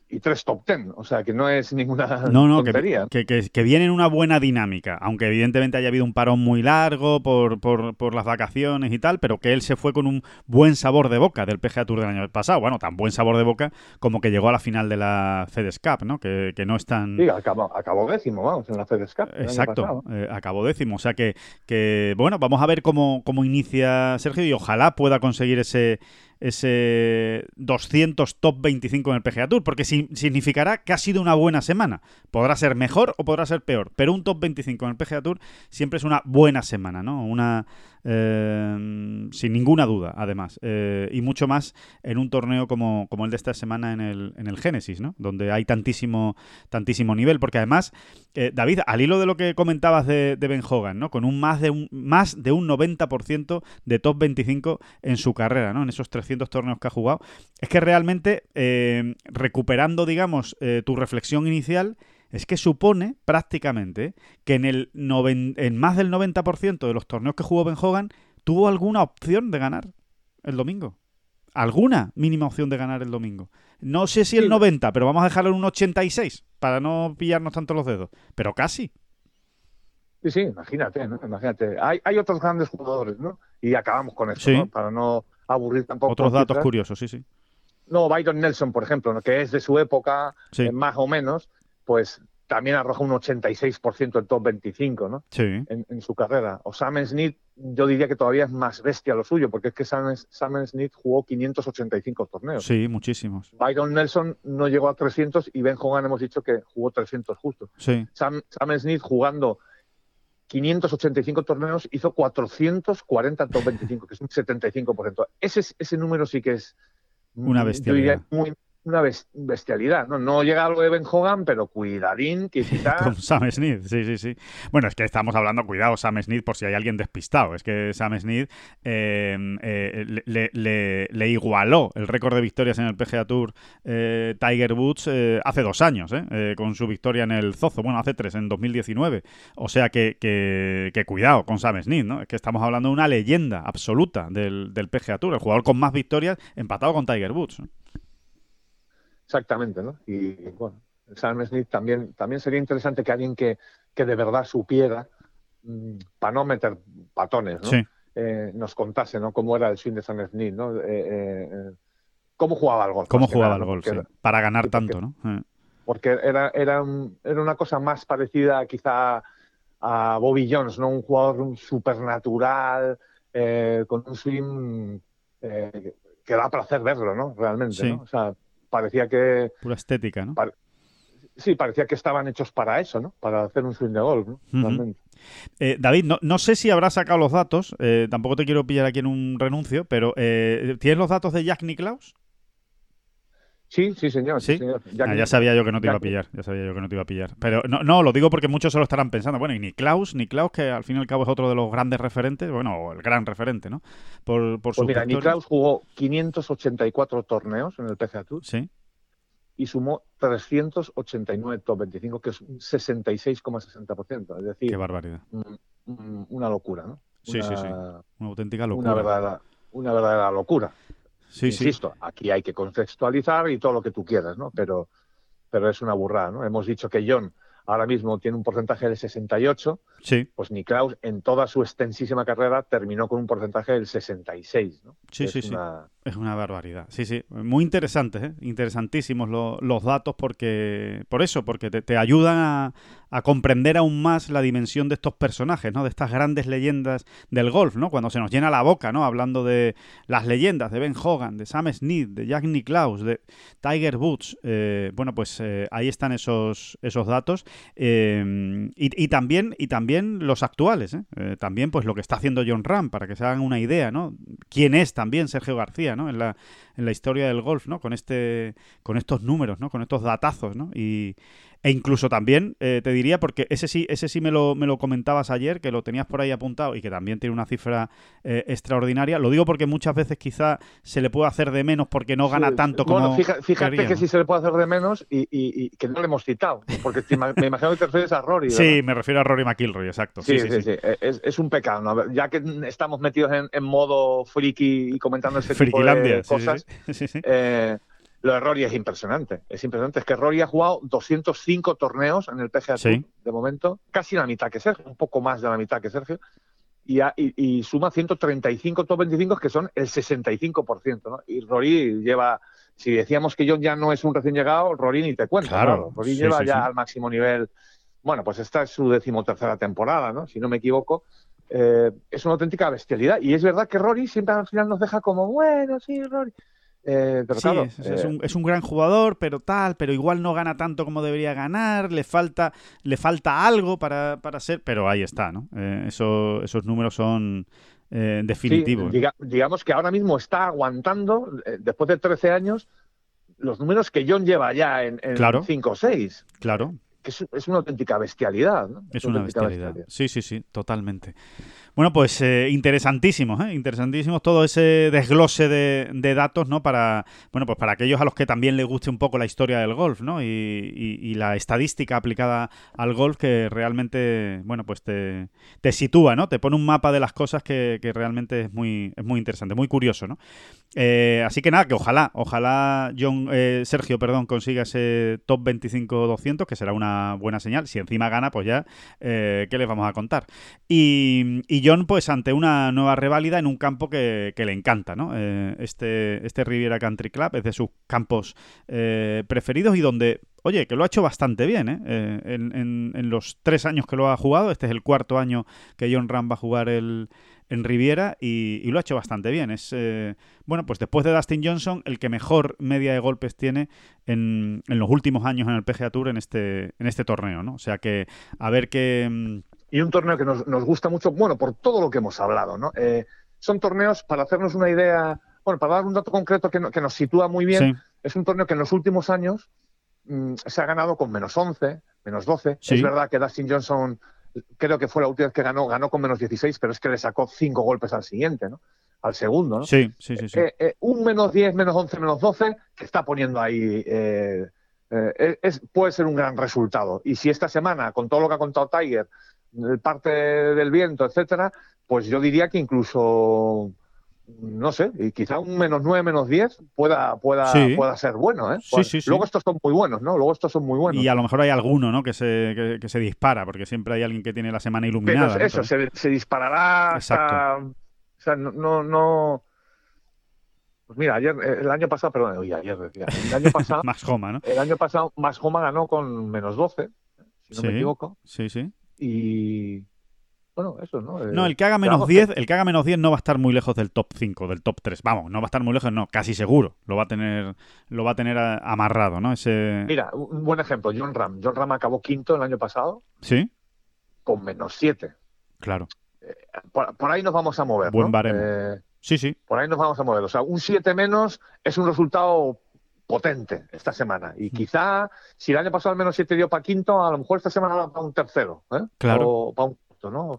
y tres top ten, o sea que no es ninguna no, no, tontería. Que, que, que, viene en una buena dinámica, aunque evidentemente haya habido un parón muy largo por, por, por, las vacaciones y tal, pero que él se fue con un buen sabor de boca del PGA Tour del año pasado. Bueno, tan buen sabor de boca como que llegó a la final de la FedEx Cup, ¿no? Que, que no es tan... Sí, acabó, acabó, décimo, vamos, en la FedEx Cup. Exacto, eh, acabó décimo. O sea que, que, bueno, vamos a ver cómo, cómo inicia Sergio y ojalá pueda conseguir ese ese 200 top 25 en el PGA Tour, porque si, significará que ha sido una buena semana. Podrá ser mejor o podrá ser peor, pero un top 25 en el PGA Tour siempre es una buena semana, ¿no? Una eh, sin ninguna duda, además, eh, y mucho más en un torneo como, como el de esta semana en el, en el Génesis, ¿no? Donde hay tantísimo tantísimo nivel, porque además, eh, David, al hilo de lo que comentabas de, de Ben Hogan, ¿no? Con un más de un más de un 90% de top 25 en su carrera, ¿no? En esos 300 torneos que ha jugado. Es que realmente, eh, recuperando, digamos, tu reflexión inicial, es que supone prácticamente que en, el noven, en más del 90% de los torneos que jugó Ben Hogan tuvo alguna opción de ganar el domingo. Alguna mínima opción de ganar el domingo. No sé si el 90, pero vamos a dejarlo en un 86 para no pillarnos tanto los dedos. Pero casi. Sí, sí, imagínate, ¿no? Imagínate. Hay, hay otros grandes jugadores, ¿no? Y acabamos con eso, Sí. ¿no? Para no aburrir tampoco. Otros datos cifras. curiosos, sí, sí. No, Byron Nelson, por ejemplo, ¿no? que es de su época, Sí. eh, más o menos, pues también arroja un 86% en top 25, ¿no? Sí. En, en su carrera. O Sam Smith, yo diría que todavía es más bestia lo suyo, porque es que Sam, Sam Smith jugó 585 torneos. Sí, muchísimos. Byron Nelson no llegó a 300 y Ben Hogan hemos dicho que jugó 300 justo. Sí. Sam, Sam Smith jugando 585 torneos hizo 440 en top 25, que es un 75%. Ese, es- ese número sí que es Una bestialidad. Yo diría muy- una bes- bestialidad. ¿no? no llega a lo de Ben Hogan, pero cuidadín, que quizá... Con Sam Smith, sí, sí, sí. Bueno, es que estamos hablando, cuidado, Sam Smith, por si hay alguien despistado. Es que Sam Smith eh, eh, le, le- le igualó el récord de victorias en el PGA Tour eh, Tiger Woods eh, hace dos años, con su victoria en el Zozo. Bueno, hace tres, en 2019. O sea que, que, que cuidado con Sam Smith, ¿no? Es que estamos hablando de una leyenda absoluta del, del PGA Tour, el jugador con más victorias empatado con Tiger Woods. ¿no? Exactamente, ¿no? Y bueno, Sam Smith también, también sería interesante que alguien que, que de verdad supiera, para no meter patones, ¿no? Sí. Eh, nos contase, ¿no? Cómo era el swing de Sam Smith, ¿no? Eh, eh, eh, cómo jugaba al golf. ¿Cómo jugaba nada, el ¿no? gol? Porque sí, para ganar porque- tanto, ¿no? Porque era, era, un- era una cosa más parecida quizá a Bobby Jones, ¿no? Un jugador supernatural, eh, con un swing eh, que da placer verlo, ¿no? Realmente, Sí. ¿no? O sea, parecía que, Pura estética, ¿no? sí, parecía que estaban hechos para eso, ¿no? Para hacer un swing de golf, ¿no? Eh, David, no, no sé si habrás sacado los datos, eh, tampoco te quiero pillar aquí en un renuncio, pero eh, ¿tienes los datos de Jack Nicklaus? Sí, sí, señor. ¿Sí? señor. Ah, que- ya sabía yo que no te iba a pillar, ya sabía yo que no te iba a pillar. Pero no, no, lo digo porque muchos se lo estarán pensando. Bueno, y Nicklaus, Nicklaus, que al fin y al cabo es otro de los grandes referentes, bueno, o el gran referente, ¿no? Por, por Pues su mira, Niklaus jugó 584 torneos en el PGA Tour Sí, y sumó 389 top 25, que es un 66,60%. Es decir, qué barbaridad. mm, mm, una locura, ¿no? Sí, sí, sí. Una auténtica locura. Una verdadera, una verdadera locura. Sí, sí. Insisto, aquí hay que contextualizar y todo lo que tú quieras, ¿no? Pero, pero es una burrada, ¿no? Hemos dicho que John ahora mismo tiene un porcentaje del 68, Sí, pues Niklaus en toda su extensísima carrera terminó con un porcentaje del 66, ¿no? Sí, Es sí, sí. Es una barbaridad. Sí, sí. Muy interesantes, ¿eh? interesantísimos lo- los datos porque, por eso, porque te, ayudan a, comprender aún más la dimensión de estos personajes, ¿no? De estas grandes leyendas del golf, ¿no? Cuando se nos llena la boca, ¿no? Hablando de las leyendas de Ben Hogan, de Sam Smith, de Jack Nicklaus, de Tiger Woods. Eh, bueno, pues eh, ahí están esos, esos datos. Y, y también, y también los actuales, También, pues lo que está haciendo John Ram, para que se hagan una idea, ¿no? quién es también Sergio García, ¿no? En la, en la historia del golf, ¿no? Con este, con estos números, ¿no? Con estos datazos, ¿no? Y E incluso también eh, te diría, porque ese sí, ese sí me lo, me lo comentabas ayer, que lo tenías por ahí apuntado y que también tiene una cifra eh, extraordinaria. Lo digo porque muchas veces quizá se le puede hacer de menos porque no gana tanto como. Bueno, fíjate, que sí se le puede hacer de menos y, que no le hemos citado, porque me imagino que te refieres a Rory. Sí, me refiero a Rory McIlroy, exacto. Sí, sí, sí. Es, un pecado, ya que estamos metidos en, modo friki y comentando ese tipo de cosas. Eh, lo de Rory es impresionante. Es impresionante. Es que Rory ha jugado 205 torneos en el PGA de momento, casi la mitad que Sergio, un poco más de la mitad que Sergio. Y, suma 135 top 25 que son el 65%. ¿no? Y Rory lleva, si decíamos que John ya no es un recién llegado, Rory ni te cuento. Claro, Rory lleva ya al máximo nivel. Bueno, pues esta es su decimotercera temporada, ¿no? si no me equivoco. Eh, es una auténtica bestialidad. Y es verdad que Rory siempre al final nos deja como, bueno, sí, Rory. Eh, sí, es, un, es, un, gran jugador, pero tal, pero igual no gana tanto como debería ganar, le falta, le falta algo para, para ser, pero ahí está, ¿no? Eh, eso, esos números son eh, definitivos. digamos que ahora mismo está aguantando, después de 13 años, los números que John lleva ya en, 5 o 6. Claro. es, es, una auténtica bestialidad. ¿no? Es, una, bestialidad. Sí, sí, sí, totalmente. Bueno, pues eh, interesantísimos, ¿eh? interesantísimos todo ese desglose de, datos, ¿no? Para, bueno, pues para aquellos a los que también les guste un poco la historia del golf, ¿no? Y, la estadística aplicada al golf que realmente, bueno, pues te, sitúa, ¿no? Te pone un mapa de las cosas que, realmente es muy, es muy interesante, muy curioso, ¿no? Eh, así que nada, que ojalá, ojalá John, eh, Sergio, perdón, consiga ese top 25-200, que será una buena señal. Si encima gana, pues ya, ¿qué les vamos a contar? Y, y John, pues ante una nueva reválida en un campo que, le encanta, ¿no? Eh, este, este Riviera Country Club es de sus campos eh, preferidos y donde, oye, que lo ha hecho bastante bien, ¿eh? en, los tres años que lo ha jugado, este es el cuarto año que John Ram va a jugar en Riviera y, lo ha hecho bastante bien. Es, bueno, pues después de Dustin Johnson, el que mejor media de golpes tiene en, en los últimos años en el PGA Tour en este, en este torneo, ¿no? O sea que a ver qué mm, y un torneo que nos, nos, gusta mucho, bueno, por todo lo que hemos hablado, ¿no? Eh, son torneos, para hacernos una idea, bueno, para dar un dato concreto que, que nos sitúa muy bien, es un torneo que en los últimos años mm, se ha ganado con menos 11, menos 12. Es verdad que Dustin Johnson, creo que fue la última vez que ganó, ganó con menos 16, pero es que le sacó cinco golpes al siguiente, ¿no? Al segundo, ¿no? Sí, sí, sí. Eh, eh, un menos 10, menos 11, menos 12, que está poniendo ahí... es, puede ser un gran resultado. Y si esta semana, con todo lo que ha contado Tiger, parte del viento, etcétera, pues yo diría que incluso no sé, y quizá un menos 9, menos 10 pueda, pueda, pueda ser bueno. ¿eh? Luego estos son muy buenos, ¿no? Luego estos son muy buenos. Y a lo mejor hay alguno, ¿no? Que se, que, se dispara, porque siempre hay alguien que tiene la semana iluminada. Pero eso, se, disparará hasta... O sea, no, no, Pues mira, ayer, el año pasado, perdón, oye, ayer decía, el año pasado... más Homa, ¿no? El año pasado, más Homa ganó con menos 12, si no me equivoco. Sí, sí. Y bueno, eso, ¿no? no, el que haga menos 10, el que haga menos 10 no va a estar muy lejos del top 5, del top 3. Vamos, no va a estar muy lejos, no, casi seguro. Lo va a tener, lo va a tener amarrado, ¿no? Ese... Mira, un buen ejemplo, John Ram. John Ram acabó quinto el año pasado. Sí. Con menos 7. Claro. Eh, por, ahí nos vamos a mover. Buen baremo. Eh, sí, sí. Por ahí nos vamos a mover. O sea, un 7 menos es un resultado potente esta semana. Y mm. quizá, si el año pasado al menos 7 dio para quinto, a lo mejor esta semana va para un tercero. ¿eh? Claro. O para un ¿no?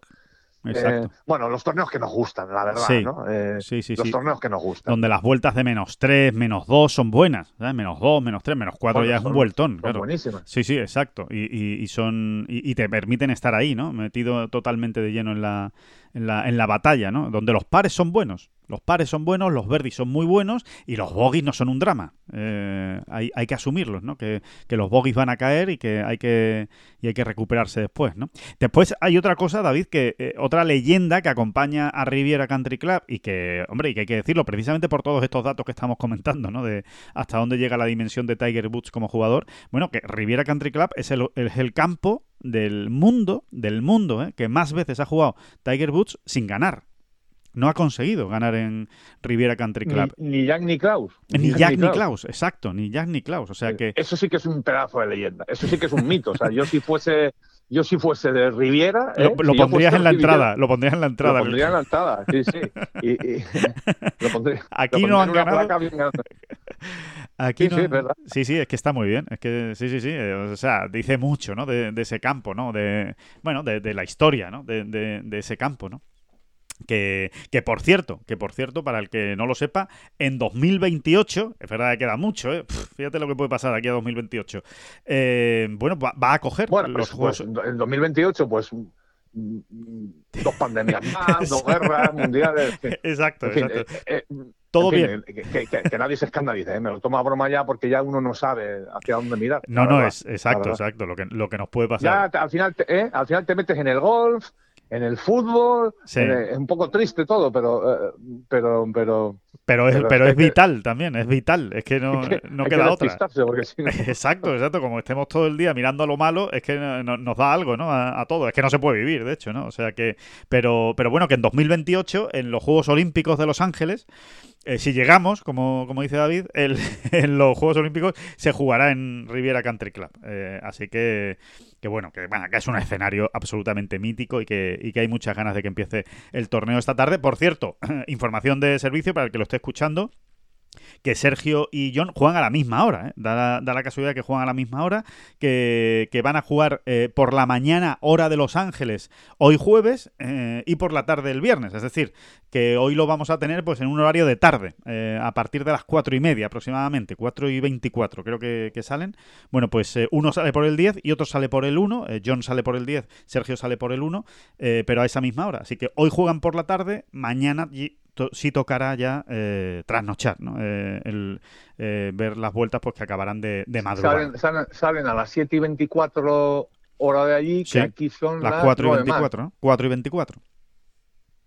Eh, bueno, los torneos que nos gustan, la verdad, sí. ¿no? Eh, sí, sí, los torneos que nos gustan. Donde las vueltas de menos 3, menos 2 son buenas. Menos 2, menos 3, menos 4 ya es un vueltón. Son buenísimas. Sí, sí, exacto. Y, y, son y, te permiten estar ahí, ¿no? Metido totalmente de lleno en la, en la, en la batalla, ¿no? Donde los pares son buenos. Los pares son buenos, los verdis son muy buenos y los bogies no son un drama. Eh, hay, que asumirlos, ¿no? Que, los bogies van a caer y que hay que, y hay que recuperarse después, ¿no? Después hay otra cosa, David, que eh, otra leyenda que acompaña a Riviera Country Club y que, hombre, y que hay que decirlo precisamente por todos estos datos que estamos comentando, ¿no? De hasta dónde llega la dimensión de Tiger Woods como jugador. Bueno, que Riviera Country Club es el, el campo del mundo, del mundo, ¿eh? que más veces ha jugado Tiger Woods sin ganar no ha conseguido ganar en Riviera Country Club. Ni, Jack ni Klaus. Ni, Jack, ni Klaus. exacto, ni Jack ni Klaus. O sea que... Eso sí que es un pedazo de leyenda. Eso sí que es un mito. O sea, yo si fuese yo si fuese de Riviera... Lo, ¿eh? pondrías en la entrada, lo pondrías en la entrada. Lo pondría en la entrada, sí, sí. Y, lo pondría, Aquí no han ganado. Aquí Sí, no- sí, verdad. sí, sí, es que está muy bien. Es que sí, sí, sí. eh, O sea, dice mucho, ¿no? De, de ese campo, ¿no? De, bueno, de, de la historia, ¿no? De, de- de ese campo, ¿no? Que, que por cierto, que por cierto, para el que no lo sepa, en 2028, es verdad que queda mucho, ¿eh? Fíjate lo que puede pasar aquí a 2028. eh, bueno, va, va a coger Bueno, los pues, juegos. pues en 2028, pues mm, mm, dos pandemias más, dos guerras mundiales. Exacto, En fin, exacto. eh, Todo en fin, bien. Que, que- que nadie se escandalice, ¿eh? me lo tomo a broma ya porque ya uno no sabe hacia dónde mirar. No, no, verdad, es exacto, exacto. Lo que, lo que nos puede Ya pasar. te- al final, te, ¿eh? al final te metes en el golf, en el fútbol, Sí. en el- es un poco triste todo, pero, eh, pero, pero Pero es, pero pero es que- vital también, es vital. Es que no, que- no que queda otra. si no- Exacto, exacto. Como estemos todo el día mirando a lo malo, es que no- no- nos da algo, ¿no? A, a todo. Es que no se puede vivir, de hecho, ¿no? O sea que. Pero, pero bueno, que en 2028, en los Juegos Olímpicos de Los Ángeles, eh, si llegamos, como, como dice David, el- en los Juegos Olímpicos se jugará en Riviera Country Club. Eh, así que, que bueno, que, bueno, que es un escenario absolutamente mítico y que, y que hay muchas ganas de que empiece el torneo esta tarde. Por cierto, información de servicio para el que lo esté escuchando que Sergio y John juegan a la misma hora. ¿eh? Da, la, da la casualidad que juegan a la misma hora, que, que van a jugar eh, por la mañana hora de Los Ángeles hoy jueves eh, y por la tarde el viernes. Es decir, que hoy lo vamos a tener pues en un horario de tarde, eh, a partir de las cuatro y media aproximadamente, 4 y 24 creo que, que salen. Bueno, pues eh, uno sale por el 10 y otro sale por el 1. eh, John sale por el 10, Sergio sale por el 1, eh, pero a esa misma hora. Así que hoy juegan por la tarde, mañana to- sí tocará ya eh, trasnochar, ¿no? Eh, el, eh, ver las vueltas pues que acabarán de, de madrugada. salen, salen, salen a las 7 y 24 hora de allí, que Sí, aquí son Las las 4 y 9 más. 24, ¿no? 4 y 24.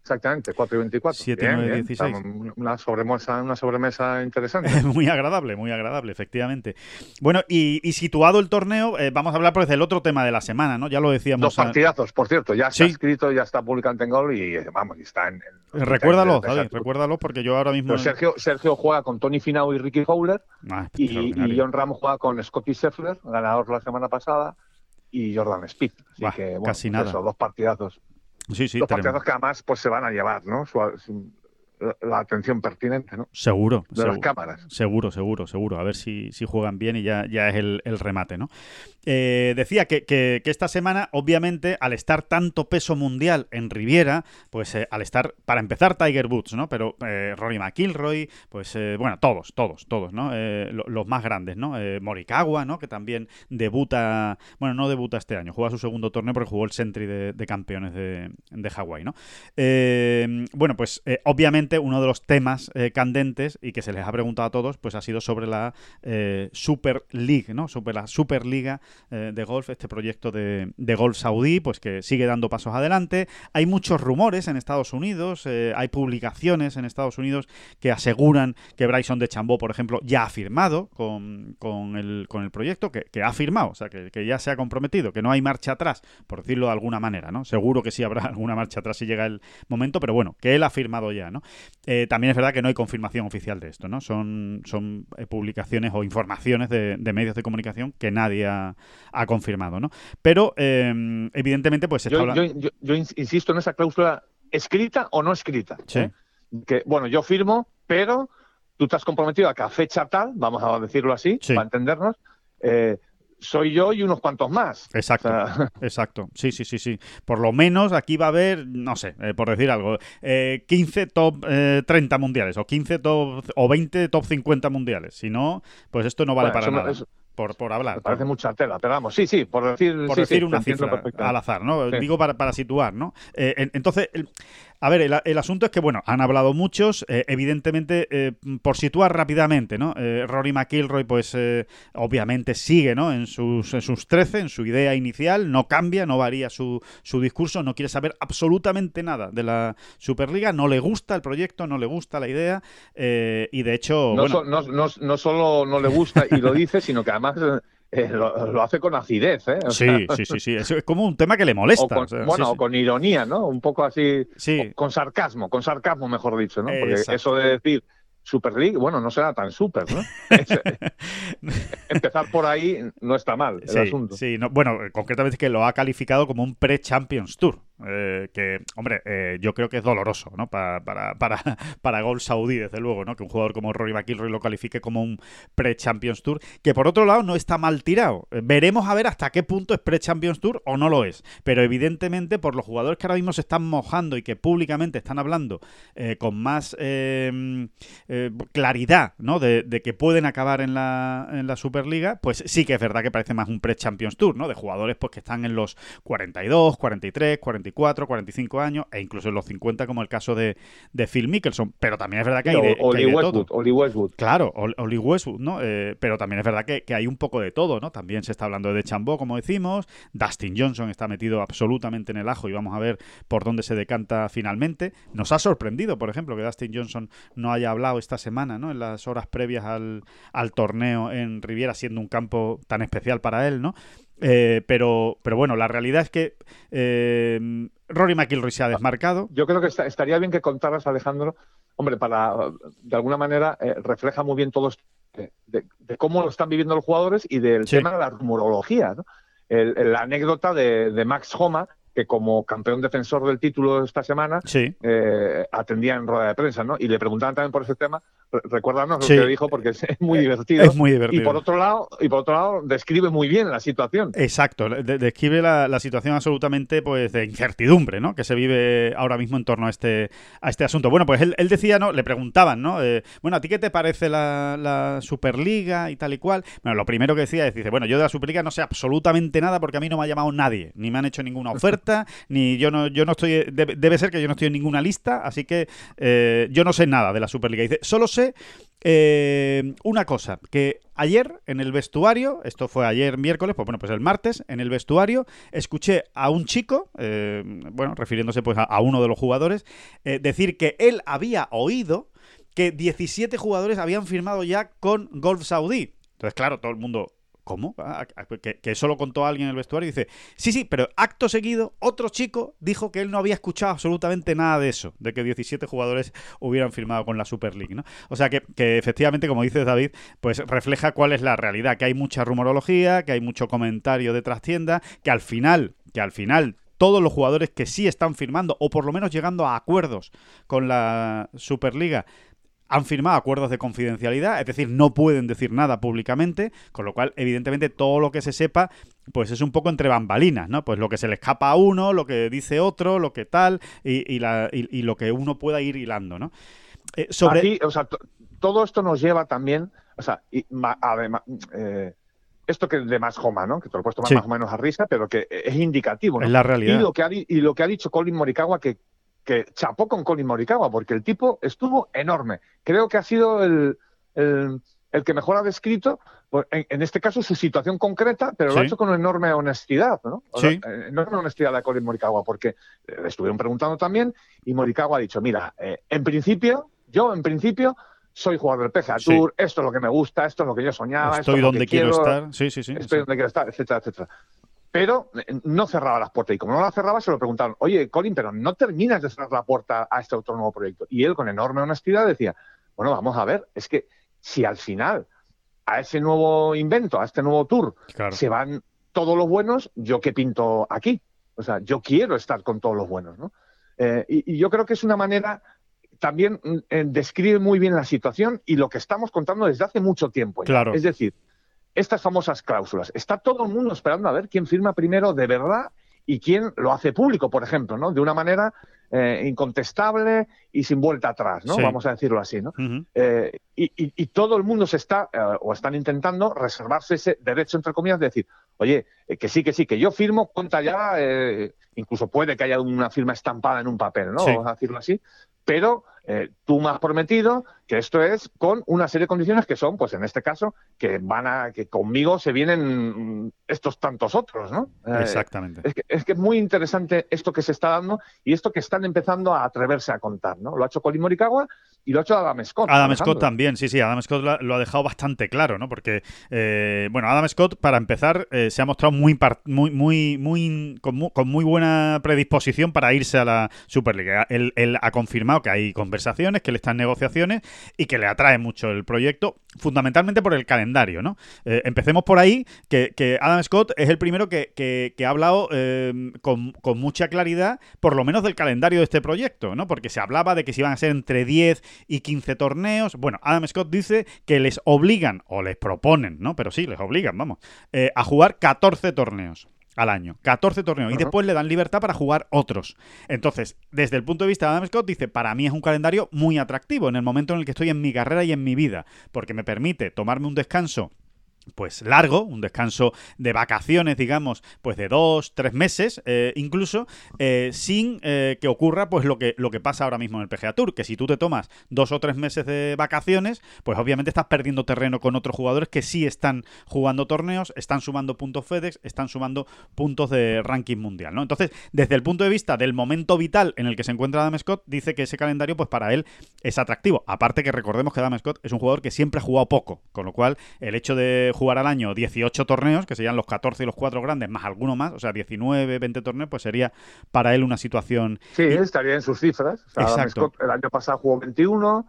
Exactamente, 4 y 24. Siete, Bien, nueve, bien. 16. Estamos- Una sobremesa, una sobremesa interesante. muy agradable, muy agradable, efectivamente. Bueno, y, y situado el torneo, eh, vamos a hablar pues del otro tema de la semana, ¿no? Ya lo decíamos. Dos a- partidazos, por cierto, ya Sí. está escrito, ya está publicado en Tengol y eh, vamos, y está en. en- Eh, Recuérdalo, en- en- David, recuérdalo porque yo ahora mismo... Pero Sergio, Sergio juega con Tony Finau y Ricky Fowler Ah, y, y John Ram juega con Scotty Scheffler, ganador la semana pasada, y Jordan Speed. Así que, bueno, casi pues nada. eso, dos partidazos. Sí, sí, dos tremendo. que además pues, se van a llevar, ¿no? Su- su- la, atención pertinente, ¿no? Seguro, De las cámaras. Seguro, seguro, seguro. A ver si, si juegan bien y ya, ya es el, el remate, ¿no? Eh, decía que, que- que esta semana, obviamente, al estar tanto peso mundial en Riviera, pues eh, al estar, para empezar, Tiger Woods, ¿no? Pero eh, Rory McIlroy, pues eh, bueno, todos, todos, todos, ¿no? Lo- los más grandes, ¿no? Morikawa, ¿no? Que también debuta, bueno, no debuta este año, juega su segundo torneo porque jugó el Sentry de, de campeones de, de Hawái, ¿no? Bueno, pues eh, uno de los temas eh, candentes y que se les ha preguntado a todos, pues ha sido sobre la eh, Super League, ¿no? Sobre la Superliga eh, de golf, este proyecto de, de golf saudí, pues que sigue dando pasos adelante. Hay muchos rumores en Estados Unidos, eh, hay publicaciones en Estados Unidos que aseguran que Bryson de Chambó, por ejemplo, ya ha firmado con, con el, con el proyecto, que, que ha firmado, o sea, que, que ya se ha comprometido, que no hay marcha atrás, por decirlo de alguna manera, ¿no? Seguro que sí habrá alguna marcha atrás si llega el momento, pero bueno, que él ha firmado ya, ¿no? Eh, también es verdad que no hay confirmación oficial de esto, ¿no? Son, son eh, publicaciones o informaciones de, de medios de comunicación que nadie ha, ha confirmado, ¿no? Pero, eh, evidentemente, pues se está Yo, hablando... yo- yo- yo ins- insisto en esa cláusula escrita o no escrita. Sí. ¿eh? Que, bueno, yo firmo, pero tú te has comprometido a que a fecha tal, vamos a decirlo así, Sí. para entendernos, eh, soy yo y unos cuantos más. Exacto. O sea, Exacto, sí, sí, sí, sí. Por lo menos aquí va a haber, no sé, eh, por decir algo, eh, 15 top eh, 30 mundiales o 15 top o 20 top 50 mundiales. Si no, pues esto no vale Bueno, para nada. por, por hablar. me parece por- mucha tela, pero vamos, sí, sí, por decir, por sí, decir sí, una cifra al azar, ¿no? Sí. Digo para, para situar, ¿no? Eh, en- entonces, a ver, el, el asunto es que, bueno, han hablado muchos, eh, evidentemente, eh, por situar rápidamente, ¿no? Eh, Rory McIlroy, pues, eh, obviamente sigue, ¿no? En sus, en sus 13, en su idea inicial, no cambia, no varía su, su discurso, no quiere saber absolutamente nada de la Superliga, no le gusta el proyecto, no le gusta la idea, eh, y de hecho, No, bueno, so- no, no, no solo no le gusta y lo dice, sino que además eh, lo, lo hace con acidez, ¿eh? O sí, sea, sí, sí, sí, es como un tema que le molesta. o con, o sea, bueno, sí, o con ironía, ¿no? Un poco así, sí. con sarcasmo, con sarcasmo, mejor dicho, ¿no? Porque Exacto. eso de decir Super League, bueno, no será tan super, ¿no? Es- empezar por ahí no está mal el Sí, asunto. sí, no, bueno, eh, concretamente es que lo ha calificado como un pre-Champions Tour. Eh, que, hombre, eh, yo creo que es doloroso, ¿no? Para, para, para, para Gol Saudí, desde luego, ¿no? Que un jugador como Rory McIlroy lo califique como un pre-Champions Tour, que por otro lado no está mal tirado. veremos a ver hasta qué punto es pre-Champions Tour o no lo es. Pero evidentemente, por los jugadores que ahora mismo se están mojando y que públicamente están hablando con más claridad, ¿no? De, de, que pueden acabar en la, en la Superliga, pues sí que es verdad que parece más un pre-Champions Tour, ¿no? De jugadores pues que están en los 42, 43, 44, 45 años e incluso en los 50 como el caso de, de Phil Mickelson. Pero también es verdad que hay de, Oli Westwood, Oli Westwood. Claro, Oli Westwood, ¿no? Eh, pero también es verdad que, que, hay un poco de todo, ¿no? También se está hablando de Chambó, como decimos. Dustin Johnson está metido absolutamente en el ajo y vamos a ver por dónde se decanta finalmente. Nos ha sorprendido, por ejemplo, que Dustin Johnson no haya hablado esta semana, ¿no? En las horas previas al, al torneo en Riviera, siendo un campo tan especial para él, ¿no? Eh, pero, pero bueno, la realidad es que eh, Rory McIlroy se ha desmarcado. Yo creo que estaría bien que contaras, Alejandro, hombre, para de alguna manera eh, refleja muy bien todo esto de, cómo lo están viviendo los jugadores y del tema de la rumorología. ¿no? la anécdota de, de Max Homa, que como campeón defensor del título esta semana eh, atendía en rueda de prensa, ¿no? Y le preguntaban también por ese tema. Recuérdanos lo que dijo porque es muy divertido. Es muy divertido. Y por otro lado, y por otro lado describe muy bien la situación. Exacto, describe la, situación absolutamente pues de incertidumbre, ¿no? Que se vive ahora mismo en torno a este a este asunto. Bueno, pues él, decía, ¿no? Le preguntaban, ¿no? Eh, bueno, ¿a ti qué te parece la, la, Superliga y tal y cual? Bueno, lo primero que decía es, dice, bueno, yo de la Superliga no sé absolutamente nada porque a mí no me ha llamado nadie, ni me han hecho ninguna oferta ni yo no, yo no estoy, debe, ser que yo no estoy en ninguna lista, así que eh, yo no sé nada de la Superliga. Dice, solo sé eh, una cosa, que ayer en el vestuario, esto fue ayer miércoles, pues bueno, pues el martes, en el vestuario, escuché a un chico, eh, bueno, refiriéndose pues a, uno de los jugadores, decir que él había oído que 17 jugadores habían firmado ya con Golf Saudí. Entonces, claro, todo el mundo, ¿Cómo? Ah, ah, que, eso lo contó alguien en el vestuario y dice, sí, sí, pero acto seguido, otro chico dijo que él no había escuchado absolutamente nada de eso, de que 17 jugadores hubieran firmado con la Super League, ¿no? O sea que, que efectivamente, como dices David, pues refleja cuál es la realidad, que hay mucha rumorología, que hay mucho comentario de trastienda, que al final, que al final todos los jugadores que sí están firmando o por lo menos llegando a acuerdos con la Superliga han firmado acuerdos de confidencialidad, es decir, no pueden decir nada públicamente, con lo cual, evidentemente, todo lo que se sepa, pues es un poco entre bambalinas, ¿no? Pues lo que se le escapa a uno, lo que dice otro, lo que tal, y, lo que uno pueda ir hilando, ¿no? Eh, sobre... o sea, todo esto nos lleva también, o sea, además... Eh, esto que de más Homa, ¿no? Que te lo he puesto más, o menos a risa, pero que es indicativo, ¿no? Es la realidad. Y lo que ha, y lo que ha dicho Colin Morikawa, que, que chapó con Colin Morikawa, porque el tipo estuvo enorme. Creo que ha sido el, el, que mejor ha descrito, en, este caso, su situación concreta, pero lo ha hecho con enorme honestidad, ¿no? Sí. Enorme honestidad de Colin Morikawa, porque le estuvieron preguntando también y Morikawa ha dicho, mira, eh, en principio, yo en principio soy jugador del PGA Tour, esto es lo que me gusta, esto es lo que yo soñaba. Estoy donde quiero, estar, sí, sí, sí. Estoy donde quiero estar, etcétera, etcétera pero eh, no cerraba las puertas. Y como no la cerraba, se lo preguntaron, oye, Colin, pero no terminas de cerrar la puerta a este otro nuevo proyecto. Y él, con enorme honestidad, decía, bueno, vamos a ver, es que si al final a ese nuevo invento, a este nuevo tour, se van todos los buenos, ¿yo qué pinto aquí? O sea, yo quiero estar con todos los buenos, ¿no? Eh, y, yo creo que es una manera también mm, eh, describe muy bien la situación y lo que estamos contando desde hace mucho tiempo. Claro. Es decir, estas famosas cláusulas. Está todo el mundo esperando a ver quién firma primero de verdad y quién lo hace público, por ejemplo, ¿no? De una manera eh, incontestable y sin vuelta atrás, ¿no? Vamos a decirlo así, ¿no? Eh, y, todo el mundo se está eh, o están intentando reservarse ese derecho, entre comillas, de decir, oye, que sí, que sí, que yo firmo, cuenta ya, incluso puede que haya una firma estampada en un papel, ¿no? Vamos a decirlo así, pero eh, tú me has prometido que esto es con una serie de condiciones que son, pues en este caso, que van a, que conmigo se vienen estos tantos otros, ¿no? Eh, Exactamente. Es que, es que, es muy interesante esto que se está dando y esto que están empezando a atreverse a contar, ¿no? Lo ha hecho Colin Morikawa y lo ha hecho Adam Scott. Adam Scott también, sí, sí, Adam Scott lo, ha dejado bastante claro, ¿no? Porque, eh, bueno, Adam Scott, para empezar, se ha mostrado muy, muy, muy, muy con, muy, buena predisposición para irse a la Superliga. Él, él ha confirmado que hay conversaciones, que él está en negociaciones y que le atrae mucho el proyecto, fundamentalmente por el calendario, ¿no? Eh, empecemos por ahí, que, Adam Scott es el primero que, ha hablado eh, con, con, mucha claridad, por lo menos del calendario de este proyecto, ¿no? Porque se hablaba de que se iban a ser entre 10 y 15 torneos. Bueno, Adam Scott dice que les obligan, o les proponen, ¿no? Pero sí, les obligan, vamos, eh, a jugar 14 torneos al año. 14 torneos. Y después le dan libertad para jugar otros. Entonces, desde el punto de vista de Adam Scott, dice, para mí es un calendario muy atractivo en el momento en el que estoy en mi carrera y en mi vida, porque me permite tomarme un descanso pues largo, un descanso de vacaciones, digamos, pues de dos, tres meses, eh, incluso, eh, sin eh, que ocurra pues lo que, lo que pasa ahora mismo en el PGA Tour, que si tú te tomas dos o tres meses de vacaciones, pues obviamente estás perdiendo terreno con otros jugadores que sí están jugando torneos, están sumando puntos FedEx, están sumando puntos de ranking mundial, ¿no? Entonces, desde el punto de vista del momento vital en el que se encuentra Adam Scott, dice que ese calendario, pues para él es atractivo. Aparte que recordemos que Adam Scott es un jugador que siempre ha jugado poco, con lo cual el hecho de jugar al año 18 torneos, que serían los 14 y los 4 grandes, más alguno más, o sea, 19, 20 torneos, pues sería para él una situación... Sí, estaría en sus cifras. Exacto. el año pasado jugó 21,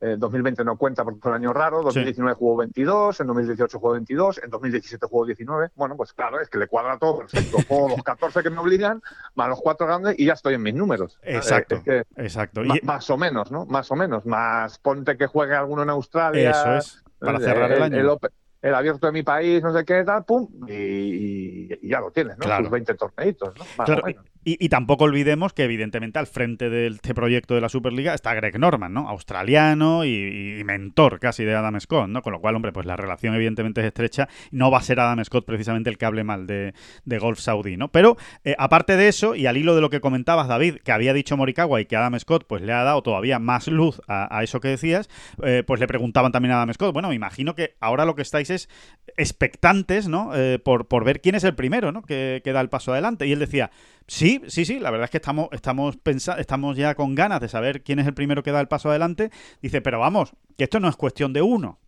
en 2020 no cuenta porque fue un año raro, 2019 jugó 22, en 2018 jugó 22, en 2017 jugó 19. Bueno, pues claro, es que le cuadra todo perfecto. Juego los 14 que me obligan, más los 4 grandes y ya estoy en mis números. Exacto. exacto. Más, o menos, ¿no? Más o menos. Más ponte que juegue alguno en Australia. Eso es. Para cerrar el, año el abierto de mi país, no sé qué, tal, pum, y, ya lo tienes, ¿no? Sus 20 torneitos, ¿no? Más o menos. Y, tampoco olvidemos que, evidentemente, al frente de este proyecto de la Superliga está Greg Norman, ¿no? Australiano y, mentor casi de Adam Scott, ¿no? Con lo cual, hombre, pues la relación evidentemente es estrecha. No va a ser Adam Scott precisamente el que hable mal de, Golf Saudí, ¿no? Pero, eh, aparte de eso, y al hilo de lo que comentabas, David, que había dicho Morikawa y que Adam Scott pues le ha dado todavía más luz a, eso que decías, eh, pues le preguntaban también a Adam Scott, bueno, me imagino que ahora lo que estáis es expectantes, ¿no? Eh, por, por ver quién es el primero, ¿no? Que, que da el paso adelante. Y él decía, Sí, sí, sí, la verdad es que estamos, estamos, estamos ya con ganas de saber quién es el primero que da el paso adelante. Dice, pero vamos, que esto no es cuestión de uno,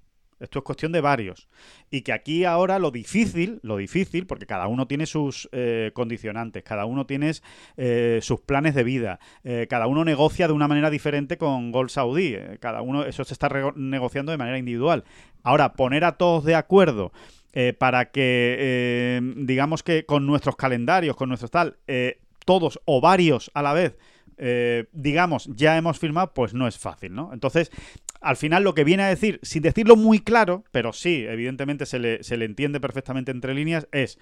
esto es cuestión de varios. Y que aquí ahora lo difícil, lo difícil, porque cada uno tiene sus eh, condicionantes, cada uno tiene eh, sus planes de vida, eh, cada uno negocia de una manera diferente con Gol Saudí, cada uno, eso se está negociando de manera individual. Ahora, poner a todos de acuerdo eh, para que, eh, digamos que con nuestros calendarios, con nuestros tal, eh, todos o varios a la vez, digamos, ya hemos firmado, pues no es fácil, ¿no? Entonces, al final lo que viene a decir, sin decirlo muy claro, pero sí, evidentemente se le, se le entiende perfectamente entre líneas, es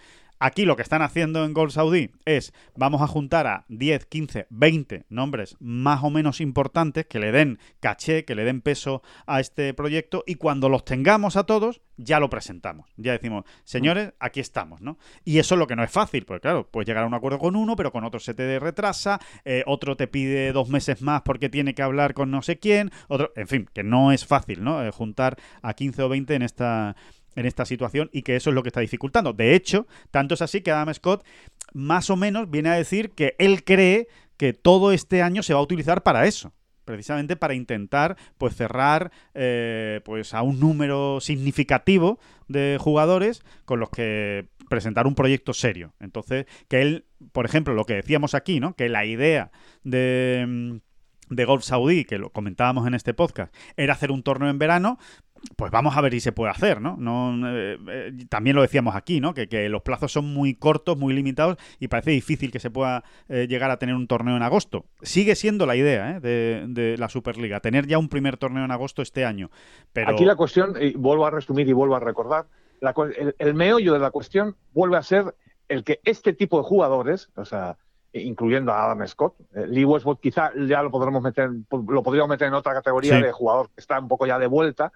Aquí lo que están haciendo en Gold Saudi es vamos a juntar a 10, 15, 20 nombres más o menos importantes que le den caché, que le den peso a este proyecto y cuando los tengamos a todos ya lo presentamos. Ya decimos, señores, aquí estamos, ¿no? Y eso es lo que no es fácil, porque claro, puedes llegar a un acuerdo con uno, pero con otro se te retrasa, eh, otro te pide dos meses más porque tiene que hablar con no sé quién, otro, en fin, que no es fácil, ¿no? Eh, juntar a 15 o 20 en esta en esta situación y que eso es lo que está dificultando. De hecho, tanto es así que Adam Scott más o menos viene a decir que él cree que todo este año se va a utilizar para eso precisamente para intentar pues cerrar eh, pues a un número significativo de jugadores con los que presentar un proyecto serio entonces que él por ejemplo lo que decíamos aquí no que la idea de mm, de Golf Saudí, que lo comentábamos en este podcast, era hacer un torneo en verano, pues vamos a ver si se puede hacer, ¿no? no eh, eh, también lo decíamos aquí, ¿no? Que, los plazos son muy cortos, muy limitados y parece difícil que se pueda eh, llegar a tener un torneo en agosto. Sigue siendo la idea de, la Superliga, tener ya un primer torneo en agosto este año. Pero... Aquí la cuestión, y vuelvo a resumir y vuelvo a recordar, el, meollo de la cuestión vuelve a ser el que este tipo de jugadores, o sea, incluyendo a Adam Scott. Lee Westwood quizá ya lo podremos meter, lo podríamos meter en otra categoría de jugador que está un poco ya de vuelta,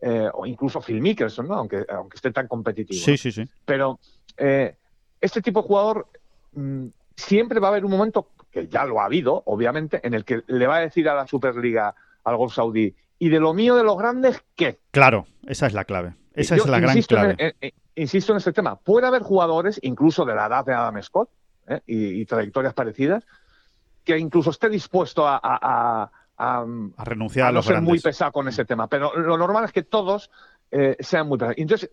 eh, o incluso Phil Mickelson, ¿no? aunque, aunque esté tan competitivo. Sí, sí, sí. Pero eh, este tipo de jugador mm, siempre va a haber un momento, que ya lo ha habido, obviamente, en el que le va a decir a la Superliga, al Gol Saudí, ¿y de lo mío de los grandes qué? Claro, esa es la clave. Esa es la gran clave. insisto en este tema. Puede haber jugadores, incluso de la edad de Adam Scott, ¿eh? y, trayectorias parecidas, que incluso esté dispuesto a a, renunciar a, no ser muy pesado con ese tema. Pero lo normal es que todos eh, sean muy pesados. Entonces,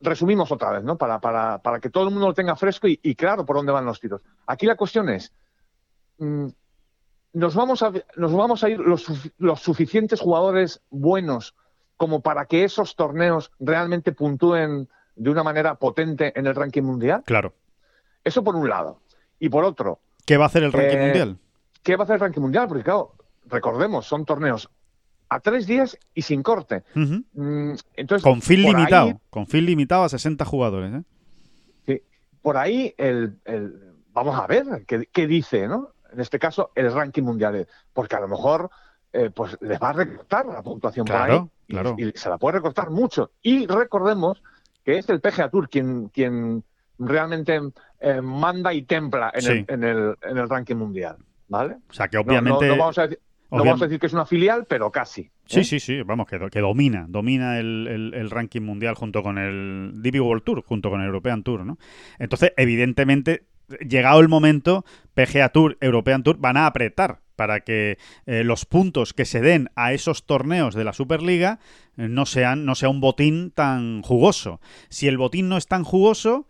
resumimos otra vez, ¿no? Para, para, para que todo el mundo lo tenga fresco y, claro por dónde van los tiros. Aquí la cuestión es, mm, nos vamos a, nos vamos a ir los, los suficientes jugadores buenos como para que esos torneos realmente puntúen de una manera potente en el ranking mundial. Claro. Eso por un lado. Y por otro. ¿Qué va a hacer el ranking eh, mundial? ¿Qué va a hacer el ranking mundial? Porque, claro, recordemos, son torneos a tres días y sin corte. Mm, Entonces, Con fin por limitado. ahí- Con fin limitado a 60 jugadores. ¿eh? Sí, por ahí el, el- vamos a ver qué, qué dice, ¿no? En este caso, el ranking mundial, porque a lo mejor eh, pues les va a recortar la puntuación por Claro, ahí y- claro. y, se la puede recortar mucho. Y recordemos que es el PGA Tour quien, quien realmente eh, manda y templa en, Sí. el, en, el, en el ranking mundial, ¿vale? O sea que No- no- obviamente. no, vamos a decir, no vamos a decir que es una filial, pero casi. Sí, ¿eh? sí, sí, vamos, que, que domina, domina el, el- el ranking mundial junto con el DB World Tour, junto con el European Tour, ¿no? Entonces, evidentemente, llegado el momento, PGA Tour, European Tour van a apretar para que eh, los puntos que se den a esos torneos de la Superliga eh, no sean no sea un botín tan jugoso. Si el botín no es tan jugoso,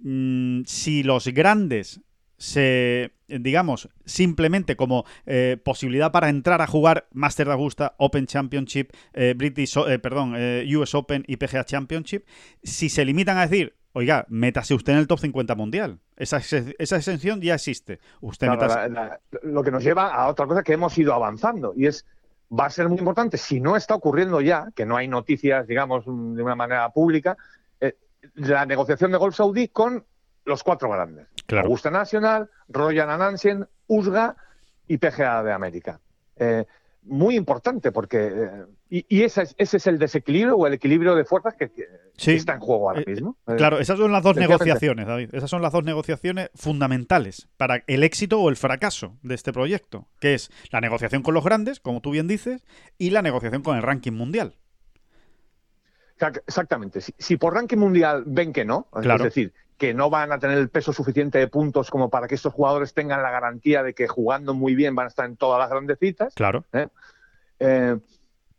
mm, si los grandes se, digamos, simplemente como eh, posibilidad para entrar a jugar Master de Augusta, Open Championship, eh, British, eh, perdón, US Open y PGA Championship, si se limitan a decir, oiga, métase usted en el top 50 mundial. Esa, esa exención ya existe. Usted Claro, métase- la- la- lo que nos lleva a otra cosa que hemos ido avanzando y es va a ser muy importante si no está ocurriendo ya que no hay noticias digamos de una manera pública la negociación de Golf Saudí con los cuatro grandes Claro. Augusta National Royal Anansian USGA y PGA de América Eh, muy importante porque eh, y, y ese, es, ese es el desequilibrio o el equilibrio de fuerzas que, que Sí. está en juego ahora Eh, mismo Eh, Claro, esas son las dos negociaciones, David. Esas son las dos negociaciones fundamentales para el éxito o el fracaso de este proyecto, que es la negociación con los grandes, como tú bien dices, y la negociación con el ranking mundial. Exact- Exactamente. Si, si por ranking mundial ven que no, Claro. es decir, que no van a tener el peso suficiente de puntos como para que estos jugadores tengan la garantía de que jugando muy bien van a estar en todas las grandes citas, Claro. eh,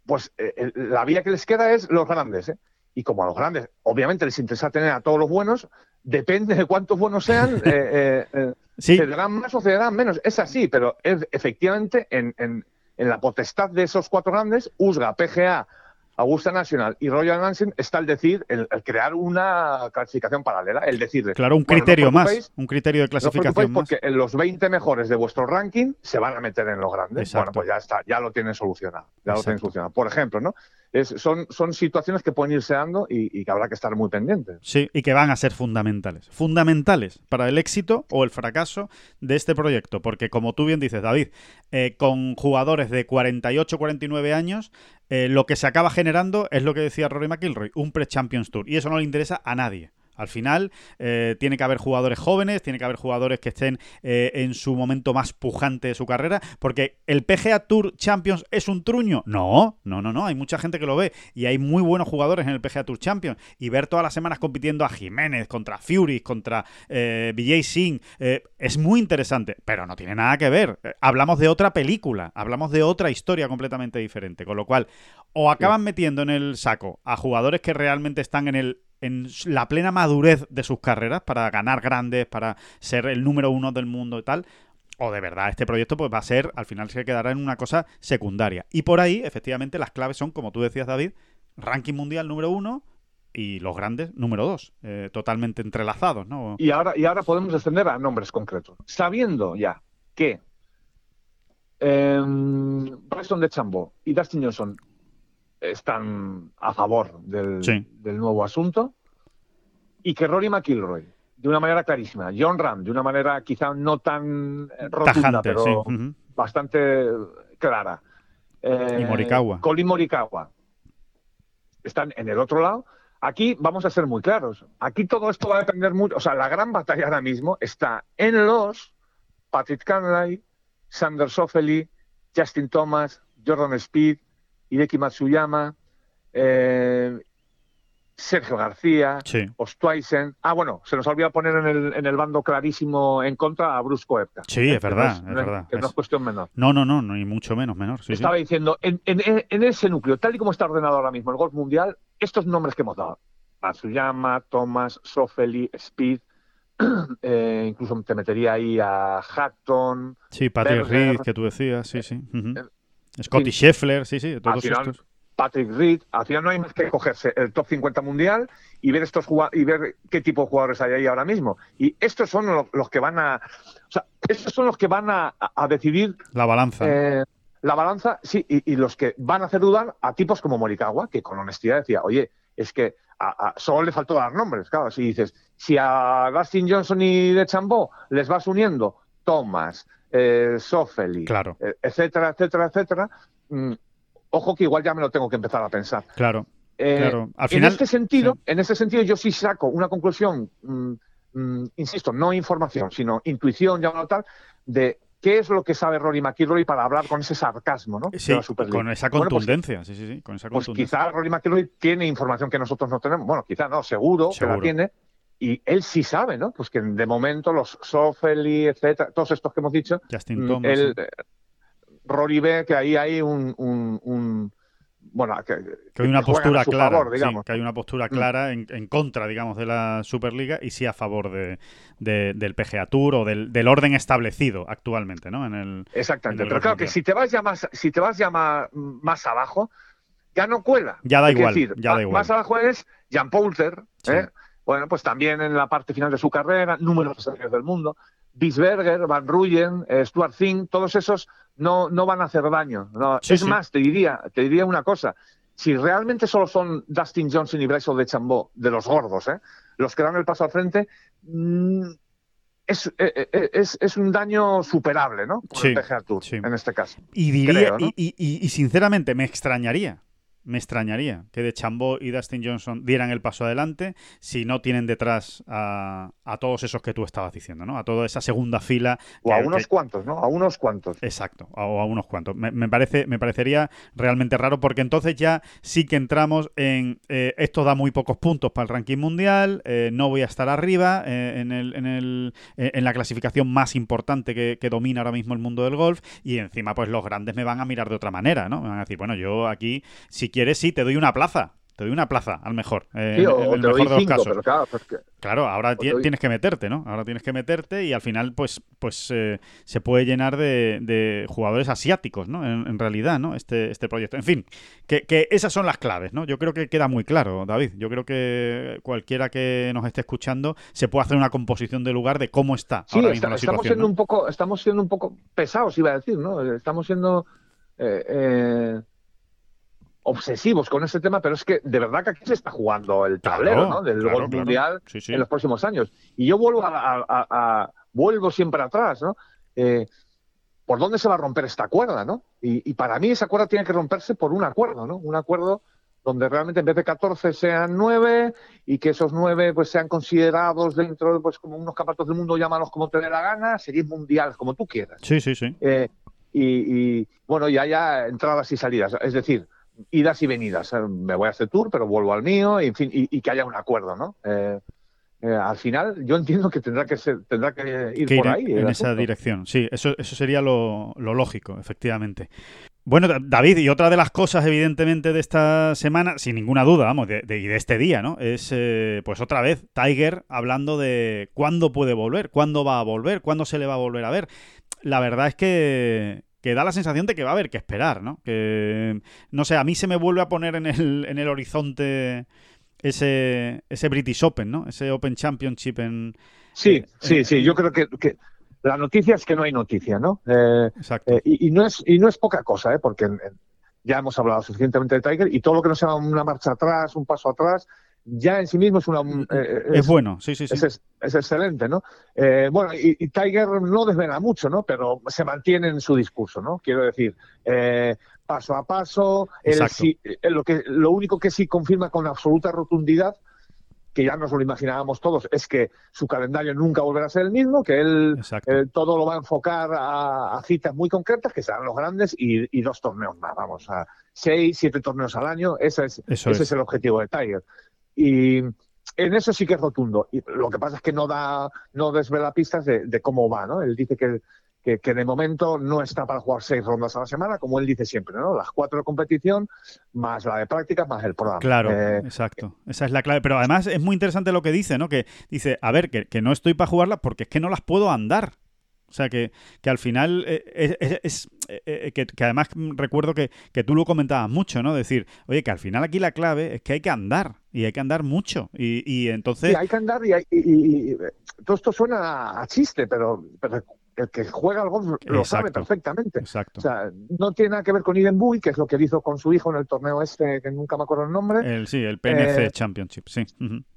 pues eh, la vía que les queda es los grandes. ¿eh? Y como a los grandes, obviamente les interesa tener a todos los buenos, depende de cuántos buenos sean, eh, eh, eh, Sí, cederán más o cederán menos. Es así, pero es, efectivamente en, en- en la potestad de esos cuatro grandes, USGA, PGA, Augusta National y Royal Nansen está el decir, el, el crear una clasificación paralela, el decirles, claro, un bueno, no criterio más, un criterio de no clasificación más. porque los 20 mejores de vuestro ranking se van a meter en los grandes. Exacto. Bueno, pues ya está, ya lo tienen solucionado. Ya lo tienen solucionado. Por ejemplo, ¿no? Es- son, son situaciones que pueden irse dando y, que habrá que estar muy pendientes. Sí, y que van a ser fundamentales. Fundamentales para el éxito o el fracaso de este proyecto. Porque, como tú bien dices, David, eh, con jugadores de 48, 49 años, eh, lo que se acaba generando es lo que decía Rory McIlroy, un pre-Champions Tour. Y eso no le interesa a nadie. Al final, eh, tiene que haber jugadores jóvenes, tiene que haber jugadores que estén eh, en su momento más pujante de su carrera, porque el PGA Tour Champions es un truño. No, no, no, no. Hay mucha gente que lo ve y hay muy buenos jugadores en el PGA Tour Champions. Y ver todas las semanas compitiendo a Jiménez, contra Fury, contra eh, Vijay Singh, eh, es muy interesante, pero no tiene nada que ver. Hablamos de otra película, hablamos de otra historia completamente diferente. Con lo cual, o acaban metiendo en el saco a jugadores que realmente están en el en la plena madurez de sus carreras para ganar grandes, para ser el número uno del mundo y tal, o de verdad este proyecto pues va a ser, al final se quedará en una cosa secundaria. Y por ahí, efectivamente, las claves son, como tú decías, David, ranking mundial número uno y los grandes número dos, eh, totalmente entrelazados, ¿no? Y ahora, y ahora podemos descender a nombres concretos. Sabiendo ya que eh, de Chambo y Dustin Johnson están a favor del, Sí. del nuevo asunto y que Rory McIlroy, de una manera clarísima, John Ram, de una manera quizá no tan eh, rotunda, Tajante, pero sí. bastante clara. Eh, Y Morikawa. Colin Morikawa. Están en el otro lado. Aquí vamos a ser muy claros. Aquí todo esto va a depender mucho. O sea, la gran batalla ahora mismo está en los Patrick Canlay, Sander Soffeli, Justin Thomas, Jordan Speed, Hideki Matsuyama, eh, Sergio García, Sí. Ostweisen. Ah, bueno, se nos olvida poner en el, en el bando clarísimo en contra a Bruce Koepka. Sí, es Que no verdad, es verdad. que no Es- es cuestión menor. No, no, no, ni mucho menos menor. Sí, sí. Estaba diciendo, en, en- en ese núcleo, tal y como está ordenado ahora mismo el golf mundial, estos nombres que hemos dado, Matsuyama, Thomas, Sofeli, Speed, eh, incluso te metería ahí a Hatton. Sí, Patrick Reed, que tú decías, sí, sí. Scotty Scheffler, sí, sí, todos estos. Patrick Reed, al final no hay más que cogerse el top 50 mundial y ver estos y ver qué tipo de jugadores hay ahí ahora mismo. Y estos son los, que van a, o sea, estos son los que van a, decidir la balanza. Eh, la balanza, sí, y, los que van a hacer dudar a tipos como Morikawa, que con honestidad decía, oye, es que a, solo le faltó dar nombres, claro, si dices, si a Dustin Johnson y de Chambó les vas uniendo Thomas, eh, Sofeli, claro. Eh, etcétera, etcétera, etcétera, mm, ojo que igual ya me lo tengo que empezar a pensar. Claro. Eh, en este sentido, en este sentido, yo sí saco una conclusión, mm, mm, insisto, no información, sino intuición, llámalo tal, de qué es lo que sabe Rory McIlroy para hablar con ese sarcasmo, ¿no? Sí, con esa pues contundencia, sí, sí, sí, con esa Pues quizá Rory McIlroy tiene información que nosotros no tenemos, bueno, quizá no, seguro, que la tiene, y él sí sabe, ¿no? Pues que de momento los Sofeli, etcétera, todos estos que hemos dicho, Justin mm, Thomas, Rory ve que ahí hay un, un, bueno, que, hay una postura clara, que hay una postura clara en, contra, digamos, de la Superliga y sí a favor de, del PGA Tour o del, orden establecido actualmente, ¿no? En el, Exactamente, pero claro que si te vas ya más, si te vas ya más, abajo, ya no cuela. Ya da igual, ya da igual. Más abajo es Jan Poulter, ¿eh? Bueno, pues también en la parte final de su carrera, números del mundo. Bisberger, Van Ruyen, eh, Stuart Zing, todos esos no, no van a hacer daño. es más, te diría, te diría una cosa. Si realmente solo son Dustin Johnson y Bryson de Chambó, de los gordos, ¿eh? los que dan el paso al frente, mm, es, eh, es, es, un daño superable, ¿no? Por el PGA Tour, en este caso. Y diría, y, y, y, sinceramente, me extrañaría me extrañaría que de Chambó y Dustin Johnson dieran el paso adelante si no tienen detrás a, todos esos que tú estabas diciendo, ¿no? A toda esa segunda fila. O a unos cuantos, ¿no? A unos cuantos. Exacto, o a unos cuantos. Me, parece, me parecería realmente raro porque entonces ya sí que entramos en eh, esto da muy pocos puntos para el ranking mundial, eh, no voy a estar arriba eh, en, el, en, el, en la clasificación más importante que, que, domina ahora mismo el mundo del golf y encima pues los grandes me van a mirar de otra manera, ¿no? Me van a decir, bueno, yo aquí si quieres, sí, te doy una plaza. Te doy una plaza, al mejor. Eh, o el mejor de los casos. claro, pues claro, ahora tienes que meterte, ¿no? Ahora tienes que meterte y al final, pues, pues eh, se puede llenar de, jugadores asiáticos, ¿no? En, realidad, ¿no? Este, este proyecto. En fin, que, esas son las claves, ¿no? Yo creo que queda muy claro, David. Yo creo que cualquiera que nos esté escuchando se puede hacer una composición de lugar de cómo está sí, ahora mismo la estamos siendo un poco, estamos siendo un poco pesados, iba a decir, ¿no? Estamos siendo eh, obsesivos con ese tema, pero es que de verdad que aquí se está jugando el tablero del gol mundial en los próximos años. Y yo vuelvo a, vuelvo siempre atrás, ¿no? Eh, ¿Por dónde se va a romper esta cuerda, no? Y, para mí esa cuerda tiene que romperse por un acuerdo, ¿no? Un acuerdo donde realmente en vez de 14 sean 9 y que esos 9 pues sean considerados dentro de pues como unos campeonatos del mundo, llámalos como te dé la gana, series mundiales, como tú quieras. Sí, sí, sí. Eh, y, y, bueno, ya haya entradas y salidas. Es decir, idas y venidas. Eh, me voy a este tour, pero vuelvo al mío, y, en fin, y, que haya un acuerdo, ¿no? Eh, eh, al final, yo entiendo que tendrá que ser, tendrá que ir por ahí. En esa dirección, sí, eso, eso sería lo, lógico, efectivamente. Bueno, David, y otra de las cosas, evidentemente, de esta semana, sin ninguna duda, vamos, de, de, de este día, ¿no? Es, pues otra vez, Tiger hablando de cuándo puede volver, cuándo va a volver, cuándo se le va a volver a ver. La verdad es que que da la sensación de que va a haber que esperar, ¿no? Que, no sé, a mí se me vuelve a poner en el, en el horizonte ese, ese British Open, ¿no? Ese Open Championship en... Sí, sí, sí, yo creo que, la noticia es que no hay noticia, ¿no? Eh, Exacto. Eh, y, no es, y no es poca cosa, ¿eh? Porque ya hemos hablado suficientemente de Tiger y todo lo que no sea una marcha atrás, un paso atrás, ya en sí mismo es una... Mm, eh, es, bueno, sí, sí, sí. Es, excelente, ¿no? Eh, bueno, y, Tiger no desvela mucho, ¿no? Pero se mantiene en su discurso, ¿no? Quiero decir, eh, paso a paso, lo, que, lo único que sí confirma con absoluta rotundidad que ya nos lo imaginábamos todos, es que su calendario nunca volverá a ser el mismo, que él todo lo va a enfocar a, citas muy concretas, que serán los grandes, y, dos torneos más, vamos, a seis, siete torneos al año, ese es, ese es el objetivo de Tiger. Y en eso sí que es rotundo. Y lo que pasa es que no da, no desvela pistas de, cómo va, ¿no? Él dice que, que, que, de momento no está para jugar seis rondas a la semana, como él dice siempre, ¿no? Las cuatro de competición, más la de práctica, más el programa. Claro, eh, exacto. Esa es la clave. Pero además es muy interesante lo que dice, ¿no? Que dice, a ver, que, que no estoy para jugarlas porque es que no las puedo andar. O sea, que, que al final eh, es, eh, que, además recuerdo que, que, tú lo comentabas mucho, ¿no? Decir, oye, que al final aquí la clave es que hay que andar y hay que andar mucho. Y, y entonces... Sí, hay que andar y, y, todo esto suena a chiste, pero, pero el que juega al golf lo sabe perfectamente. Exacto. O sea, no tiene nada que ver con Eden Bui, que es lo que hizo con su hijo en el torneo este, que nunca me acuerdo el nombre. El, sí, el PNC eh, Championship, sí.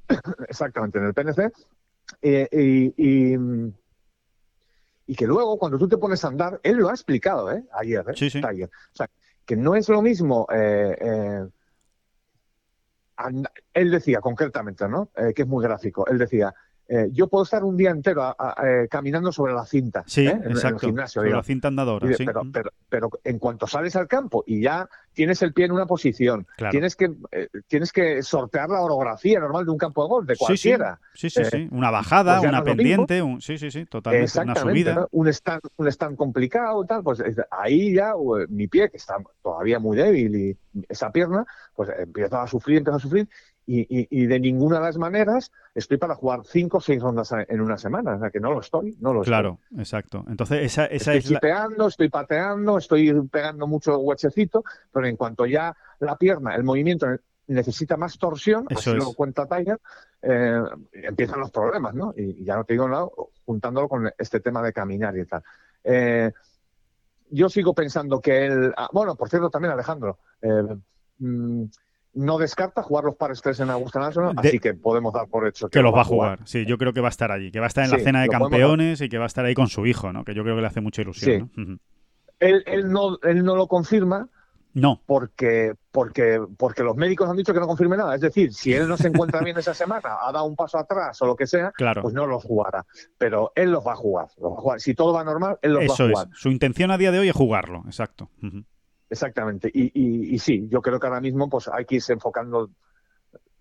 Exactamente, en el PNC. y, y, que luego, cuando tú te pones a andar, él lo ha explicado, ¿eh? Ayer, ¿eh? Sí, sí. Ayer. O sea, que no es lo mismo. Eh, eh, él decía concretamente, ¿no? que es muy gráfico. Él decía, eh, yo puedo estar un día entero eh, caminando sobre la cinta. Sí, ¿eh? exacto. el gimnasio, sobre la cinta andadora. sí. pero, pero, pero, en cuanto sales al campo y ya tienes el pie en una posición, tienes, que, tienes que sortear la orografía normal de un campo de golf, de cualquiera. Sí, sí, sí. Una bajada, pues una pendiente, un... sí, sí, sí, totalmente. Una subida. Un stand, un stand complicado, tal, pues ahí ya mi pie, que está todavía muy débil, y esa pierna, pues empieza a sufrir, empieza a sufrir, y, de ninguna de las maneras estoy para jugar cinco o seis rondas en una semana. O sea, que no lo estoy, no lo Claro, exacto. Entonces, esa, esa estoy es estoy pateando, estoy pegando mucho huechecito, pero en cuanto ya la pierna, el movimiento necesita más torsión, así lo cuenta Tiger, eh, empiezan los problemas, ¿no? Y, ya no te digo nada, juntándolo con este tema de caminar y tal. Eh, yo sigo pensando que él... Ah, bueno, por cierto, también Alejandro... Eh, mm, no descarta jugar los pares tres en Augusta National, así que podemos dar por hecho que, los va a jugar. Sí, yo creo que va a estar allí, que va a estar en la cena de campeones y que va a estar ahí con su hijo, ¿no? Que yo creo que le hace mucha ilusión. él, él, no, él no lo confirma. No. Porque, porque, porque los médicos han dicho que no confirme nada. Es decir, si él no se encuentra bien esa semana, ha dado un paso atrás o lo que sea, pues no los jugará. Pero él los va a jugar. Los va a jugar. Si todo va normal, él los va a jugar. Es. Su intención a día de hoy es jugarlo, exacto. Exactamente. Y, y, y, sí, yo creo que ahora mismo pues hay que irse enfocando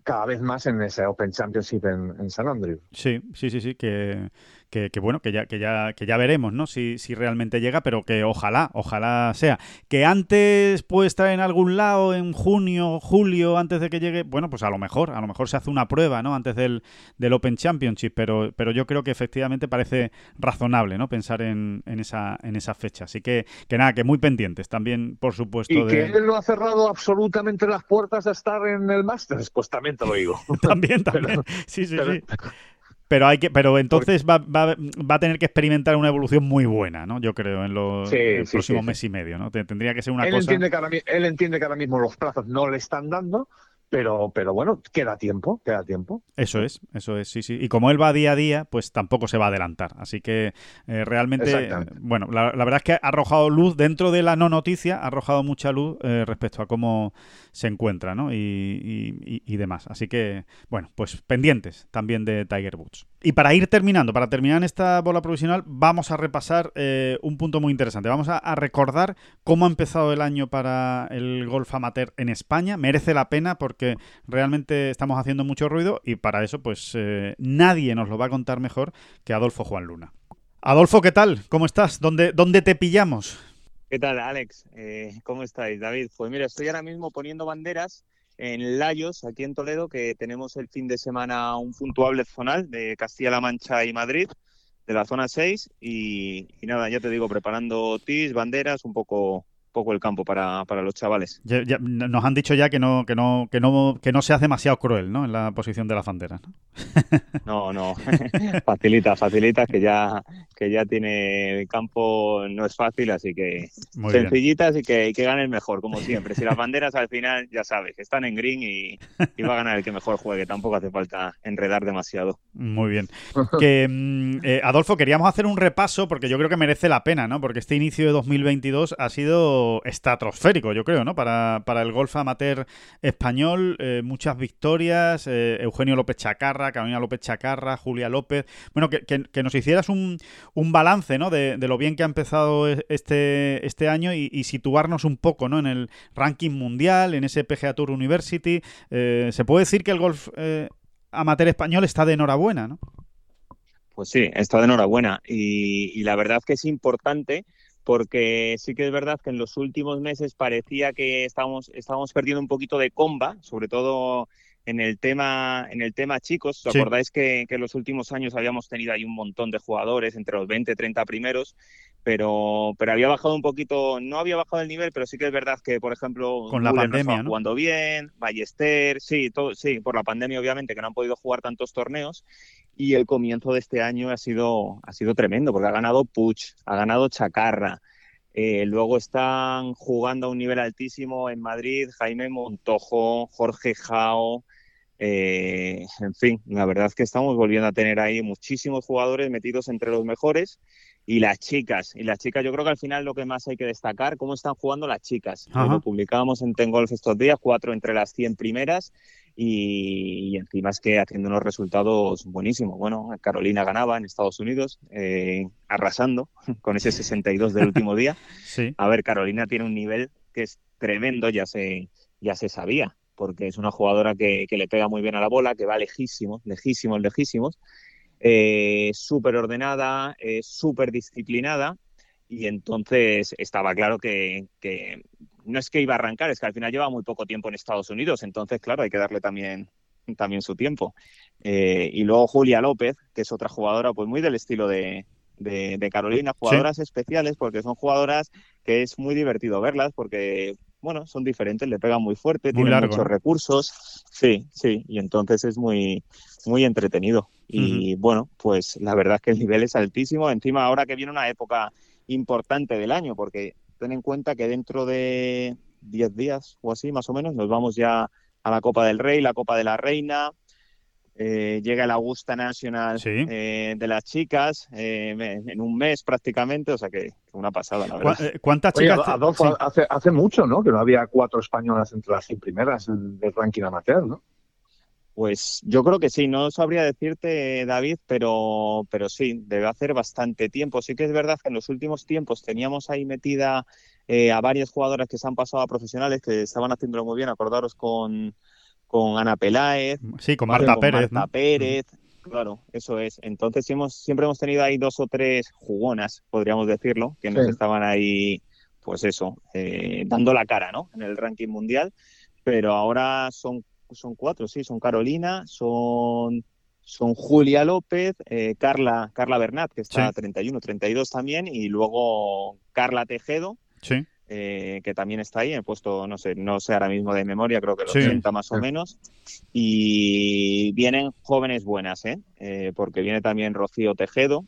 cada vez más en ese Open Championship en, en San Andrews. Sí, sí, sí, sí, que, que, bueno, que ya, que ya, que ya veremos, ¿no? Si, si realmente llega, pero que ojalá, ojalá sea. Que antes puede estar en algún lado, en junio, julio, antes de que llegue, bueno, pues a lo mejor, a lo mejor se hace una prueba, ¿no? Antes del, del Open Championship, pero, pero yo creo que efectivamente parece razonable, ¿no? Pensar en, en esa, en esa fecha. Así que, que nada, que muy pendientes también, por supuesto. Y que él no ha cerrado absolutamente las puertas a estar en el Masters, pues también te lo digo. también, también. sí, sí, sí. Pero hay que, pero entonces va, va, va, a tener que experimentar una evolución muy buena, ¿no? Yo creo, en los próximos mes y medio, ¿no? Tendría que ser una él cosa. Entiende que él entiende que ahora mismo los plazos no le están dando, pero, pero bueno, queda tiempo, queda tiempo. Eso es, eso es, sí, sí. Y como él va día a día, pues tampoco se va a adelantar. Así que eh, realmente, bueno, la, verdad es que ha arrojado luz dentro de la no noticia, ha arrojado mucha luz eh, respecto a cómo se encuentra, ¿no? Y, y, demás. Así que, bueno, pues pendientes también de Tiger Woods. Y para ir terminando, para terminar en esta bola provisional, vamos a repasar eh, un punto muy interesante. Vamos a, a, recordar cómo ha empezado el año para el golf amateur en España. Merece la pena porque realmente estamos haciendo mucho ruido y para eso, pues eh, nadie nos lo va a contar mejor que Adolfo Juan Luna. Adolfo, ¿qué tal? ¿Cómo estás? ¿Dónde, dónde te pillamos? ¿Qué tal, Alex? Eh, ¿Cómo estáis, David? Pues mira, estoy ahora mismo poniendo banderas en Layos, aquí en Toledo, que tenemos el fin de semana un puntuable zonal de Castilla-La Mancha y Madrid, de la zona 6. Y, y, nada, ya te digo, preparando tis, banderas, un poco poco el campo para, para los chavales. Ya, nos han dicho ya que no, que no, que no, que no seas demasiado cruel, ¿no? En la posición de las banderas. No, no, facilita, facilita que ya, que ya tiene el campo no es fácil, así que sencillitas y que, que gane el mejor, como siempre. Si las banderas al final, ya sabes, están en green y, va a ganar el que mejor juegue. Tampoco hace falta enredar demasiado. Muy bien. Que mm, eh, Adolfo, queríamos hacer un repaso porque yo creo que merece la pena, ¿no? Porque este inicio de 2022 ha sido estratosférico, yo creo, ¿no? Para, para el golf amateur español, eh, muchas victorias, eh, Eugenio López Chacarra, Carolina López Chacarra, Julia López. Bueno, que, que, nos hicieras un, un balance, ¿no? De, lo bien que ha empezado e, este, este año y, situarnos un poco, ¿no? En el ranking mundial, en ese PGA Tour University. Eh, se puede decir que el golf amateur español está de enhorabuena, ¿no? Pues sí, está de enhorabuena. Y, y la verdad que es importante porque sí que es verdad que en los últimos meses parecía que estábamos, estábamos perdiendo un poquito de comba, sobre todo en el tema, en el tema chicos. ¿Os Sí. acordáis que, que en los últimos años habíamos tenido ahí un montón de jugadores, entre los 20 y 30 primeros, pero, pero había bajado un poquito, no había bajado el nivel, pero sí que es verdad que, por ejemplo, Con la Müller no pandemia, estaba ¿no? jugando bien, Ballester, sí, todo, sí, por la pandemia obviamente, que no han podido jugar tantos torneos. Y el comienzo de este año ha sido, ha sido tremendo, porque ha ganado Puch, ha ganado Chacarra, eh, luego están jugando a un nivel altísimo en Madrid Jaime Montojo, Jorge Jao. Eh, en fin, la verdad es que estamos volviendo a tener ahí muchísimos jugadores metidos entre los mejores y las chicas. Y las chicas, yo creo que al final lo que más hay que destacar, cómo están jugando las chicas. Ajá. Lo publicábamos en Tengolf estos días, cuatro entre las 100 primeras y, y encima es que haciendo unos resultados buenísimos. Bueno, Carolina ganaba en Estados Unidos, eh, arrasando con ese 62 del último día. Sí. A ver, Carolina tiene un nivel que es tremendo, ya se, ya se sabía, porque es una jugadora que, que le pega muy bien a la bola, que va lejísimos, lejísimos, lejísimos, eh, súper ordenada, eh, súper disciplinada, y entonces estaba claro que, que no es que iba a arrancar, es que al final lleva muy poco tiempo en Estados Unidos, entonces claro, hay que darle también, también su tiempo. Eh, y luego Julia López, que es otra jugadora pues muy del estilo de, de, de Carolina, jugadoras especiales porque son jugadoras que es muy divertido verlas porque, bueno, son diferentes, le pegan muy fuerte, Muy tienen largo, muchos ¿no? recursos. Sí, sí, y entonces es muy, muy entretenido. Y bueno, pues la verdad es que el nivel es altísimo. Encima, ahora que viene una época importante del año, porque ten en cuenta que dentro de 10 días o así, más o menos, nos vamos ya a la Copa del Rey, la Copa de la Reina. Eh, llega el Augusta National Sí. eh, de las chicas eh, en un mes prácticamente, o sea que una pasada, la ¿Cu- verdad. eh, ¿Cuántas chicas? Adolfo, sí. hace, hace mucho, ¿no? Que no había cuatro españolas entre las 100 primeras del del ranking amateur, ¿no? Pues yo creo que sí, no sabría decirte, David, pero, pero sí, debe hacer bastante tiempo. Sí que es verdad que en los últimos tiempos teníamos ahí metida eh, a varias jugadoras que se han pasado a profesionales, que estaban haciéndolo muy bien. Acordaros con, con Ana Peláez, Sí, con. Marta con Pérez. Marta ¿no? Pérez, claro, eso es. Entonces hemos, siempre hemos tenido ahí dos o tres jugonas, podríamos decirlo, que nos estaban ahí, pues eso, eh, dando la cara, ¿no? En el ranking mundial. Pero ahora son, son cuatro, sí, son Carolina, son, son Julia López, eh, Carla, Carla Bernat, que está Sí. 31, 32 también, y luego Carla Tejedo, Sí. Eh, que también está ahí, he puesto, no sé, no sé ahora mismo de memoria, creo que los Sí. 80 más o menos. Y vienen jóvenes buenas, ¿eh? Eh, porque viene también Rocío Tejedo.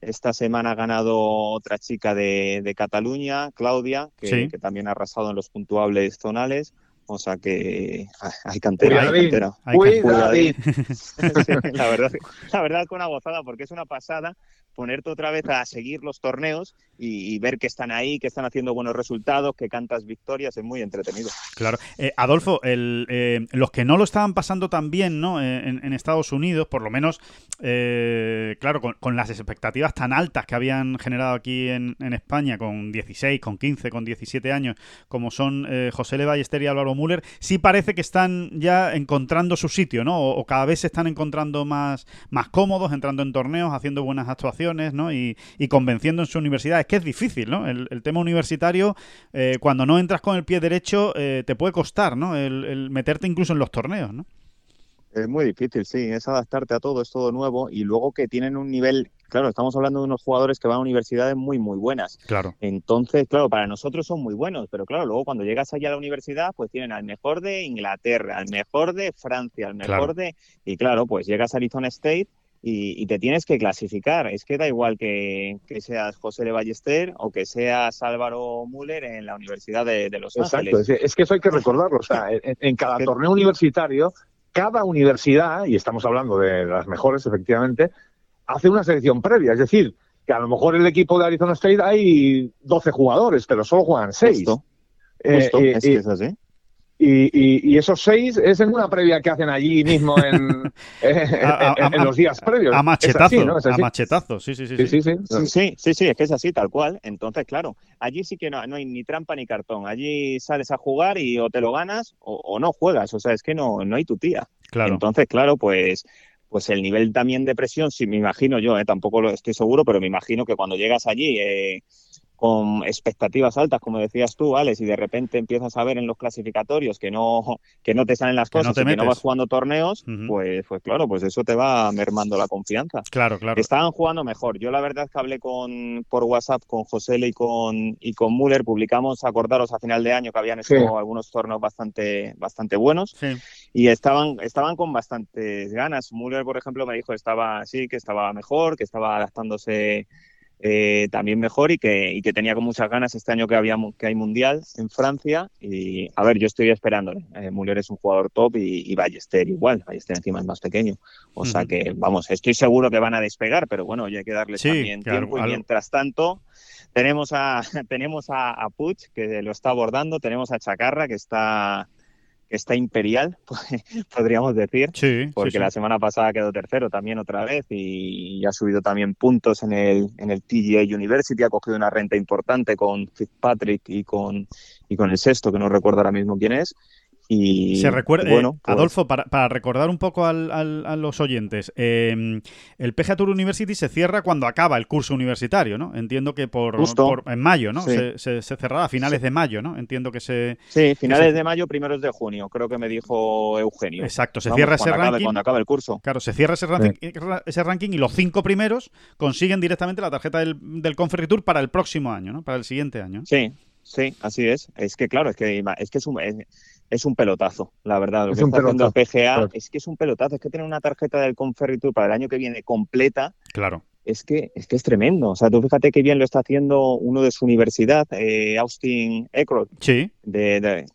Esta semana ha ganado otra chica de, de Cataluña, Claudia, que, Sí. que también ha arrasado en los puntuables zonales. O sea que ah, hay cantera, hay cantera. Hay que- Cuidadín. Sí, la verdad, la verdad que una gozada, porque es una pasada ponerte otra vez a seguir los torneos y, y ver que están ahí, que están haciendo buenos resultados, que cantas victorias, es muy entretenido. Claro. Eh, Adolfo, el, eh, los que no lo estaban pasando tan bien ¿no? Eh, en, en Estados Unidos, por lo menos, eh, claro, con, con las expectativas tan altas que habían generado aquí en, en España, con 16, con 15, con 17 años, como son eh, José Le Ballester y Álvaro Müller, sí parece que están ya encontrando su sitio, ¿no? O, cada vez se están encontrando más, más cómodos, entrando en torneos, haciendo buenas actuaciones, ¿no? Y, y convenciendo en su universidad. Es que es difícil, ¿no? El, el tema universitario, eh, cuando no entras con el pie derecho, eh, te puede costar, ¿no? El, el meterte incluso en los torneos, ¿no? Es muy difícil, sí, es adaptarte a todo, es todo nuevo y luego que tienen un nivel, claro, estamos hablando de unos jugadores que van a universidades muy, muy buenas. Claro. Entonces, claro, para nosotros son muy buenos, pero claro, luego cuando llegas allá a la universidad, pues tienen al mejor de Inglaterra, al mejor de Francia, al mejor Claro. de... Y claro, pues llegas a Arizona State y, y te tienes que clasificar. Es que da igual que, que seas José de Ballester o que seas Álvaro Müller en la Universidad de, de Los Exacto, Ángeles. es, es que eso hay que recordarlo. O sea, en, en cada torneo universitario, cada universidad, y estamos hablando de las mejores, efectivamente, hace una selección previa. Es decir, que a lo mejor el equipo de Arizona State hay 12 jugadores, pero solo juegan 6. Justo, justo, es que es así. Y, y- y esos seis es en una previa que hacen allí mismo en, en- A- a- en- en los días previos. A machetazo, así, ¿no? A así. machetazo, sí, sí, sí. Sí, sí. sí, sí. Sí, sí, sí, es que es así, tal cual. Entonces, claro, allí sí que no, no hay ni trampa ni cartón. Allí sales a jugar y o te lo ganas o, o no juegas. O sea, es que no, no hay tu tía. Claro. Entonces, claro, pues, pues el nivel también de presión, sí me imagino yo, eh, tampoco lo estoy seguro, pero me imagino que cuando llegas allí eh, con expectativas altas, como decías tú, Alex, y de repente empiezas a ver en los clasificatorios que no, que no te salen las Que no cosas te y que no vas jugando torneos, pues, pues claro, pues eso te va mermando la confianza. Claro, claro. Estaban jugando mejor. Yo la verdad es que hablé con por WhatsApp con José y con y con Müller. Publicamos, acordaros a final de año que habían hecho Sí. algunos torneos bastante bastante buenos Sí. y estaban estaban con bastantes ganas. Müller, por ejemplo, me dijo estaba sí que estaba mejor, que estaba adaptándose eh, también mejor y que, y que tenía con muchas ganas este año que había que hay mundial en Francia. Y a ver yo estoy esperándole. Eh, Müller es un jugador top y, y Ballester igual. Ballester encima es más pequeño. O sea que vamos estoy seguro que van a despegar pero bueno ya hay que darles Sí, también claro, tiempo y mientras tanto tenemos a tenemos a, a Puig que lo está abordando. Tenemos a Chacarra que está está imperial podríamos decir Sí, sí, porque sí. la semana pasada quedó tercero también otra vez y ha subido también puntos en el, en el TGA University, ha cogido una renta importante con Fitzpatrick y con, y con el sexto, que no recuerdo ahora mismo quién es. Y Se recuerda, bueno, eh, pues, Adolfo, para, para recordar un poco al- al- a los oyentes, eh, el PGA Tour University se cierra cuando acaba el curso universitario, ¿no? Entiendo que por, Justo. por- en mayo, ¿no? Sí. Se, se- se cerrará a finales de mayo, ¿no? Entiendo que se... sí, finales se- de mayo, primeros de junio, creo que me dijo Eugenio. Exacto, se Vamos, cierra ese acabe- ranking. cuando acabe el curso. Claro, se cierra ese ranking, ese ranking y los cinco primeros consiguen directamente la tarjeta del, del Conferry Tour para el próximo año, ¿no? Para el siguiente año. Sí, sí, así es. Es que claro, es que es que es un es, es un pelotazo, la verdad. Lo Es que un está haciendo el pelotazo, PGA claro. es que es un pelotazo. Es que tener una tarjeta del Conferry Tour para el año que viene completa Claro. es que es que es tremendo. O sea, tú fíjate qué bien lo está haciendo uno de su universidad, eh, Austin Eckroth. Sí, De, de-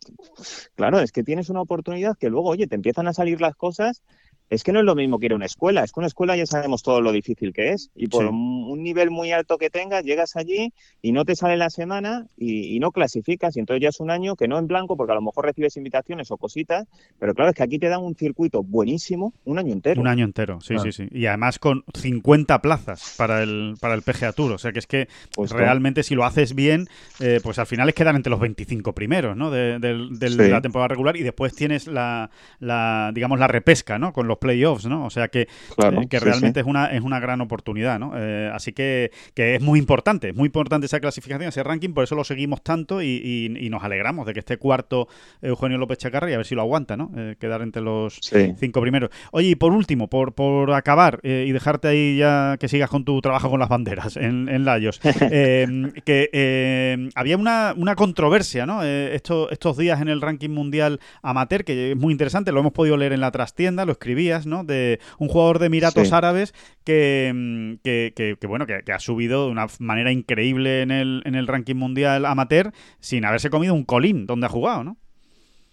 Claro, es que tienes una oportunidad que luego, oye, te empiezan a salir las cosas. Es que no es lo mismo que ir a una escuela. Es que una escuela ya sabemos todo lo difícil que es. Y por Sí. un, nivel muy alto que tengas, llegas allí y no te sale la semana y, y no clasificas. Y entonces ya es un año que no en blanco, porque a lo mejor recibes invitaciones o cositas. Pero claro, es que aquí te dan un circuito buenísimo un año entero. un año entero, sí, sí, sí. Y además con 50 plazas para el, para el PGA Tour. O sea que es que realmente si lo haces bien, eh, pues al final es quedar entre los 25 primeros, ¿no? De, Sí. de la temporada regular y después tienes la, la, digamos, la repesca, ¿no? Con los playoffs, ¿no? O sea que, Claro, eh, que sí, realmente Es, una, es una gran oportunidad, ¿no? Eh, así que, que es muy importante, es muy importante esa clasificación, ese ranking, por eso lo seguimos tanto y, y- y nos alegramos de que esté cuarto Eugenio López Chacarra y a ver si lo aguanta, ¿no? Eh, quedar entre los Sí. cinco primeros. Oye, y por último, por, por acabar y dejarte ahí ya que sigas con tu trabajo con las banderas en, en Layos, eh, que eh, había una, una controversia, ¿no? Eh, estos, estos días en el ranking mundial amateur, que es muy interesante, lo hemos podido leer en la trastienda, lo De un jugador de Emiratos Sí. Árabes que, mm, que, que- que, bueno, que, que ha subido de una manera increíble en el, en el ranking mundial amateur sin haberse comido un colín donde ha jugado, ¿no?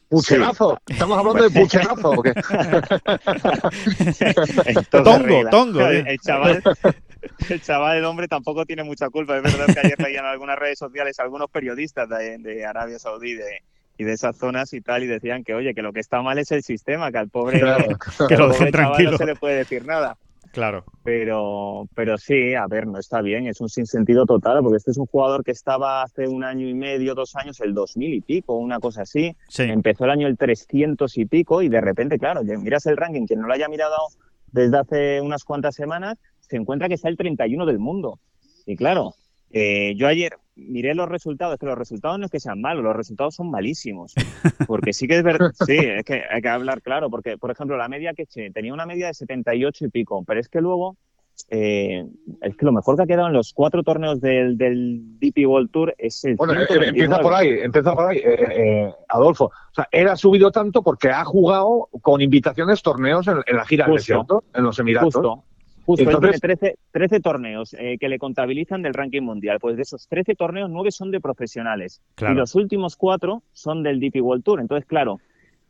Pucherazo. Estamos hablando de pucherazo. ¿o qué? Tongo, tongo, eh. El chaval, el chaval, el hombre tampoco tiene mucha culpa. Es verdad que ayer leían en algunas redes sociales algunos periodistas de, de Arabia Saudí de- y de esas zonas y tal, y decían que, oye, que lo que está mal es el sistema, que al pobre, Claro. Que al lo dejen tranquilo. no se le puede decir nada. Claro. Pero, pero sí, a ver, no está bien, es un sinsentido total, porque este es un jugador que estaba hace un año y medio, dos años, el 2000 y pico, una cosa así. Sí. Empezó el año el 300 y pico y de repente, claro, miras el ranking, quien no lo haya mirado desde hace unas cuantas semanas, se encuentra que está el 31 del mundo. Y claro, eh, yo ayer miré los resultados, que los resultados no es que sean malos, los resultados son malísimos. Porque sí que es verdad, sí, es que hay que hablar claro, porque por ejemplo la media que eché tenía una media de 78 y pico, pero es que luego eh, es que lo mejor que ha quedado en los cuatro torneos del, del DP World Tour es el Bueno, eh, 129. empieza por ahí, empieza por ahí, eh, eh, Adolfo. O sea, él ha subido tanto porque ha jugado con invitaciones torneos en, en la gira del Justo. desierto, en los Emiratos. Justo. Justo, él Entonces- tiene 13, 13 torneos eh, que le contabilizan del ranking mundial. Pues de esos 13 torneos, 9 son de profesionales. Claro. Y los últimos 4 son del DP World Tour. Entonces, claro,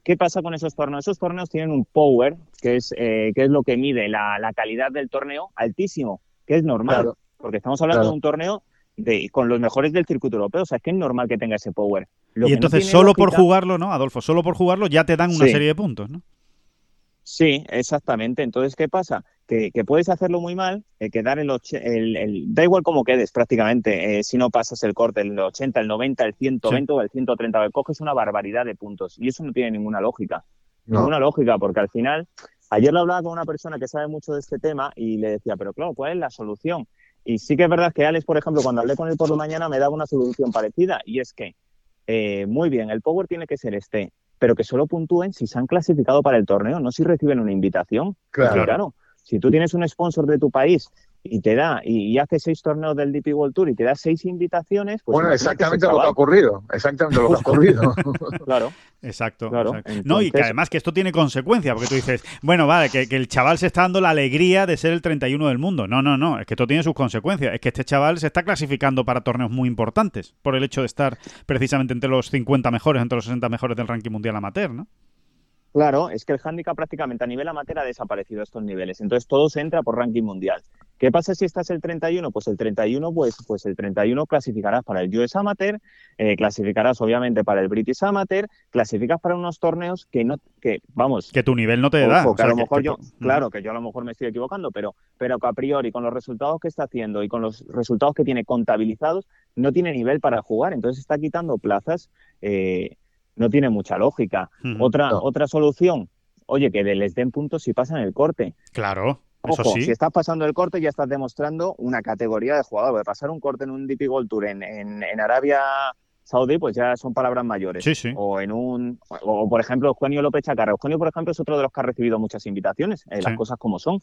¿qué pasa con esos torneos? Esos torneos tienen un power, que es, eh, que es lo que mide la, la calidad del torneo, altísimo, que es normal. Claro. Porque estamos hablando Claro. de un torneo de, con los mejores del circuito europeo. O sea, es que es normal que tenga ese power. Lo y no entonces solo por jugarlo, ¿no, Adolfo? Solo por jugarlo ya te dan una Sí. serie de puntos, ¿no? Sí, exactamente. Entonces, ¿qué pasa? Que, que puedes hacerlo muy mal, eh, quedar el, el, el- Da igual cómo quedes prácticamente, eh, si no pasas el corte, el 80, el 90, el 120 o el 130, coges una barbaridad de puntos. Y eso no tiene ninguna lógica. No. Ninguna lógica, porque al final Ayer lo hablaba con una persona que sabe mucho de este tema y le decía, pero claro, ¿cuál es la solución? Y sí que es verdad que Alex, por ejemplo, cuando hablé con él por la mañana me daba una solución parecida y es que, eh, muy bien, el Power tiene que ser este, pero que solo puntúen si se han clasificado para el torneo, no si reciben una invitación. Claro. claro. Si tú tienes un sponsor de tu país y te da y, y hace seis torneos del DP World Tour y te da seis invitaciones, pues bueno, exactamente lo que ha ocurrido. Exactamente lo que ha ocurrido. Claro. Exacto. Claro, exacto. No, y que además que esto tiene consecuencias, porque tú dices, bueno, vale, que, que el chaval se está dando la alegría de ser el 31 del mundo. No, no, no, es que esto tiene sus consecuencias. Es que este chaval se está clasificando para torneos muy importantes por el hecho de estar precisamente entre los 50 mejores, entre los 60 mejores del ranking mundial amateur, ¿no? Claro, es que el handicap prácticamente a nivel amateur ha desaparecido a estos niveles. Entonces todo se entra por ranking mundial. ¿Qué pasa si estás el 31? Pues el 31, pues, pues el 31 clasificarás para el US Amateur, eh, clasificarás obviamente para el British Amateur, clasificas para unos torneos que no, que vamos, Que tu nivel no te da. O que sea, a lo que- mejor que- yo, claro, que yo a lo mejor me estoy equivocando, pero, pero que a priori con los resultados que está haciendo y con los resultados que tiene contabilizados, no tiene nivel para jugar. Entonces está quitando plazas, eh, no tiene mucha lógica. Otra, No. otra solución, oye, que les den puntos si pasan el corte. Claro, eso Ojo, sí. si estás pasando el corte ya estás demostrando una categoría de jugador. Porque pasar un corte en un DP Gold Tour en, en, en Arabia Saudí, pues ya son palabras mayores. Sí, sí. O en un, o, o, por ejemplo, Eugenio López Chacarra. Eugenio, por ejemplo, es otro de los que ha recibido muchas invitaciones, eh, las cosas como son.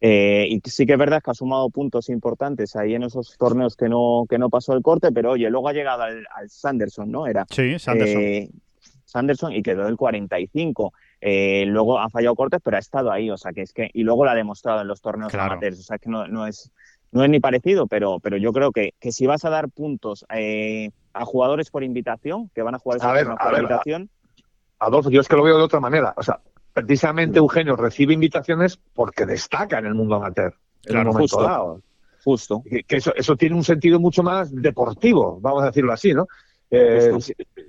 Eh, y sí que es verdad que ha sumado puntos importantes ahí en esos torneos que no, que no pasó el corte, pero oye, luego ha llegado al, al Sanderson, ¿no? Era. Sí, Sanderson. Eh, Sanderson y quedó el 45. Eh, luego ha fallado cortes, pero ha estado ahí, o sea que es que y luego lo ha demostrado en los torneos Claro. amateurs, o sea que no, no es no es ni parecido, pero pero yo creo que, que si vas a dar puntos eh, a jugadores por invitación, que van a jugar esos A ver, torneos a por ver, invitación, Adolfo, yo es que lo veo de otra manera. O sea, precisamente Eugenio recibe invitaciones porque destaca en el mundo amateur en Claro, un momento justo. dado. justo. Que, que eso, eso tiene un sentido mucho más deportivo, vamos a decirlo así, ¿no? Eh,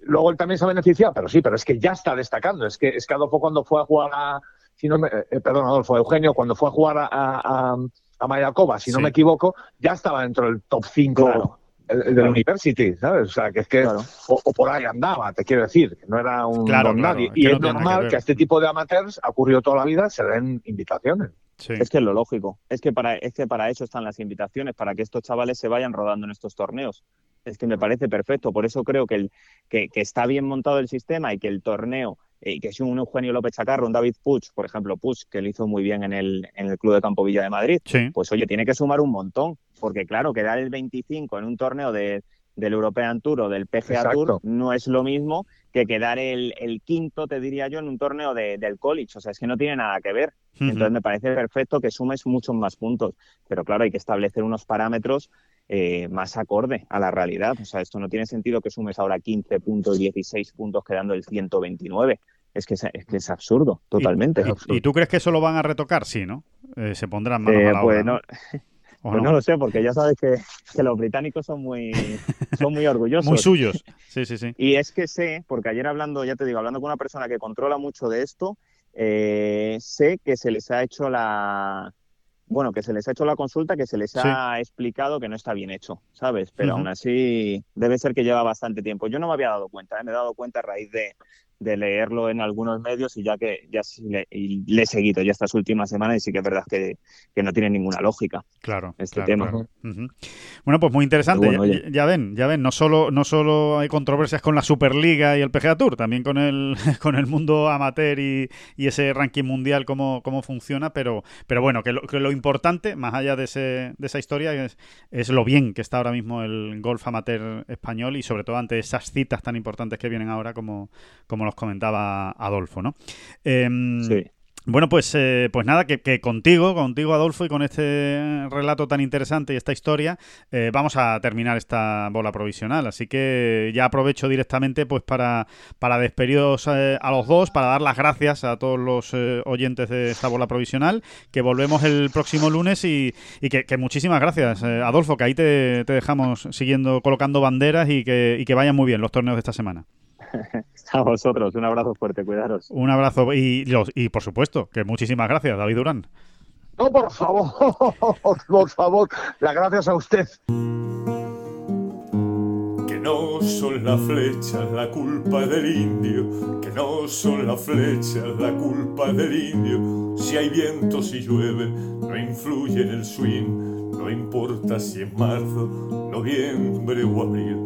luego él también se ha beneficiado, pero sí, pero es que ya está destacando. Es que, es que Adolfo cuando fue a jugar a, si no me, eh, perdón, Adolfo, Eugenio, cuando fue a jugar a, a, a Mayakoba, si no me equivoco, ya estaba dentro del top 5 Claro. el, el del University, ¿sabes? O sea, que es que, Claro. o, o por ahí andaba, te quiero decir, que no era un Claro, don claro, nadie. es que Y no es que normal que a este tipo de amateurs, ha ocurrido toda la vida, se den invitaciones. Sí. Es que es lo lógico. Es que para es que para eso están las invitaciones, para que estos chavales se vayan rodando en estos torneos. Es que me parece perfecto. Por eso creo que, el, que, que está bien montado el sistema y que el torneo, eh, y que si un Eugenio López Chacarro, un David Puig, por ejemplo, Puig, que lo hizo muy bien en el, en el Club de Campo Villa de Madrid, Sí. pues oye, tiene que sumar un montón. Porque claro, quedar el 25 en un torneo de, del European Tour o del PGA Exacto. Tour no es lo mismo que quedar el, el quinto, te diría yo, en un torneo de- del college. O sea, es que no tiene nada que ver. Entonces me parece perfecto que sumes muchos más puntos, pero claro, hay que establecer unos parámetros eh, más acorde a la realidad. O sea, esto no tiene sentido que sumes ahora 15 puntos, 16 puntos quedando el 129. Es que es, es que es absurdo, totalmente. ¿Y, y tú crees que eso lo van a retocar? Sí, ¿no? Eh, se pondrán manos Eh, a la pues obra, no, ¿no? ¿O pues no? no lo sé, porque ya sabes que, que los británicos son muy, son muy orgullosos. Muy suyos. Sí, sí, sí. Y es que sé, porque ayer hablando, ya te digo, hablando con una persona que controla mucho de esto, eh, sé que se les ha hecho la, bueno, que se les ha hecho la consulta, que se les ha explicado que no está bien hecho, ¿sabes? Pero aún así debe ser que lleva bastante tiempo. Yo no me había dado cuenta, ¿eh? me he dado cuenta a raíz de, de leerlo en algunos medios y ya que ya le, y le he seguido ya estas últimas semanas y sí que es verdad que, que no tiene ninguna lógica. Claro, este claro, tema. claro. Ujú. Bueno, pues muy interesante. Bueno, ya ven, ya ven, no solo, no solo hay controversias con la Superliga y el PGA Tour, también con el, con el mundo amateur y, y ese ranking mundial, cómo, cómo funciona, pero, pero bueno, que lo, que lo importante, más allá de, ese, de esa historia, es, es lo bien que está ahora mismo el golf amateur español y sobre todo ante esas citas tan importantes que vienen ahora, como, como nos comentaba Adolfo, ¿no? Em, Sí. bueno, pues, eh, pues nada, que, que contigo, contigo Adolfo, y con este relato tan interesante y esta historia, eh, vamos a terminar esta bola provisional. Así que ya aprovecho directamente pues para, para despediros eh, a los dos, para dar las gracias a todos los oyentes de esta bola provisional, que volvemos el próximo lunes y, y que, que muchísimas gracias, Adolfo, que ahí te, te dejamos siguiendo colocando banderas y que, y que vayan muy bien los torneos de esta semana. A vosotros, un abrazo fuerte, cuidaros. Un abrazo y, los- y por supuesto, que muchísimas gracias, David Durán. No, por favor, por favor, las gracias a usted. que no no son las flechas la culpa del indio, que no son las flechas la culpa del indio. Si hay viento, si llueve, no influye en el swing, no importa si es marzo, noviembre o abril.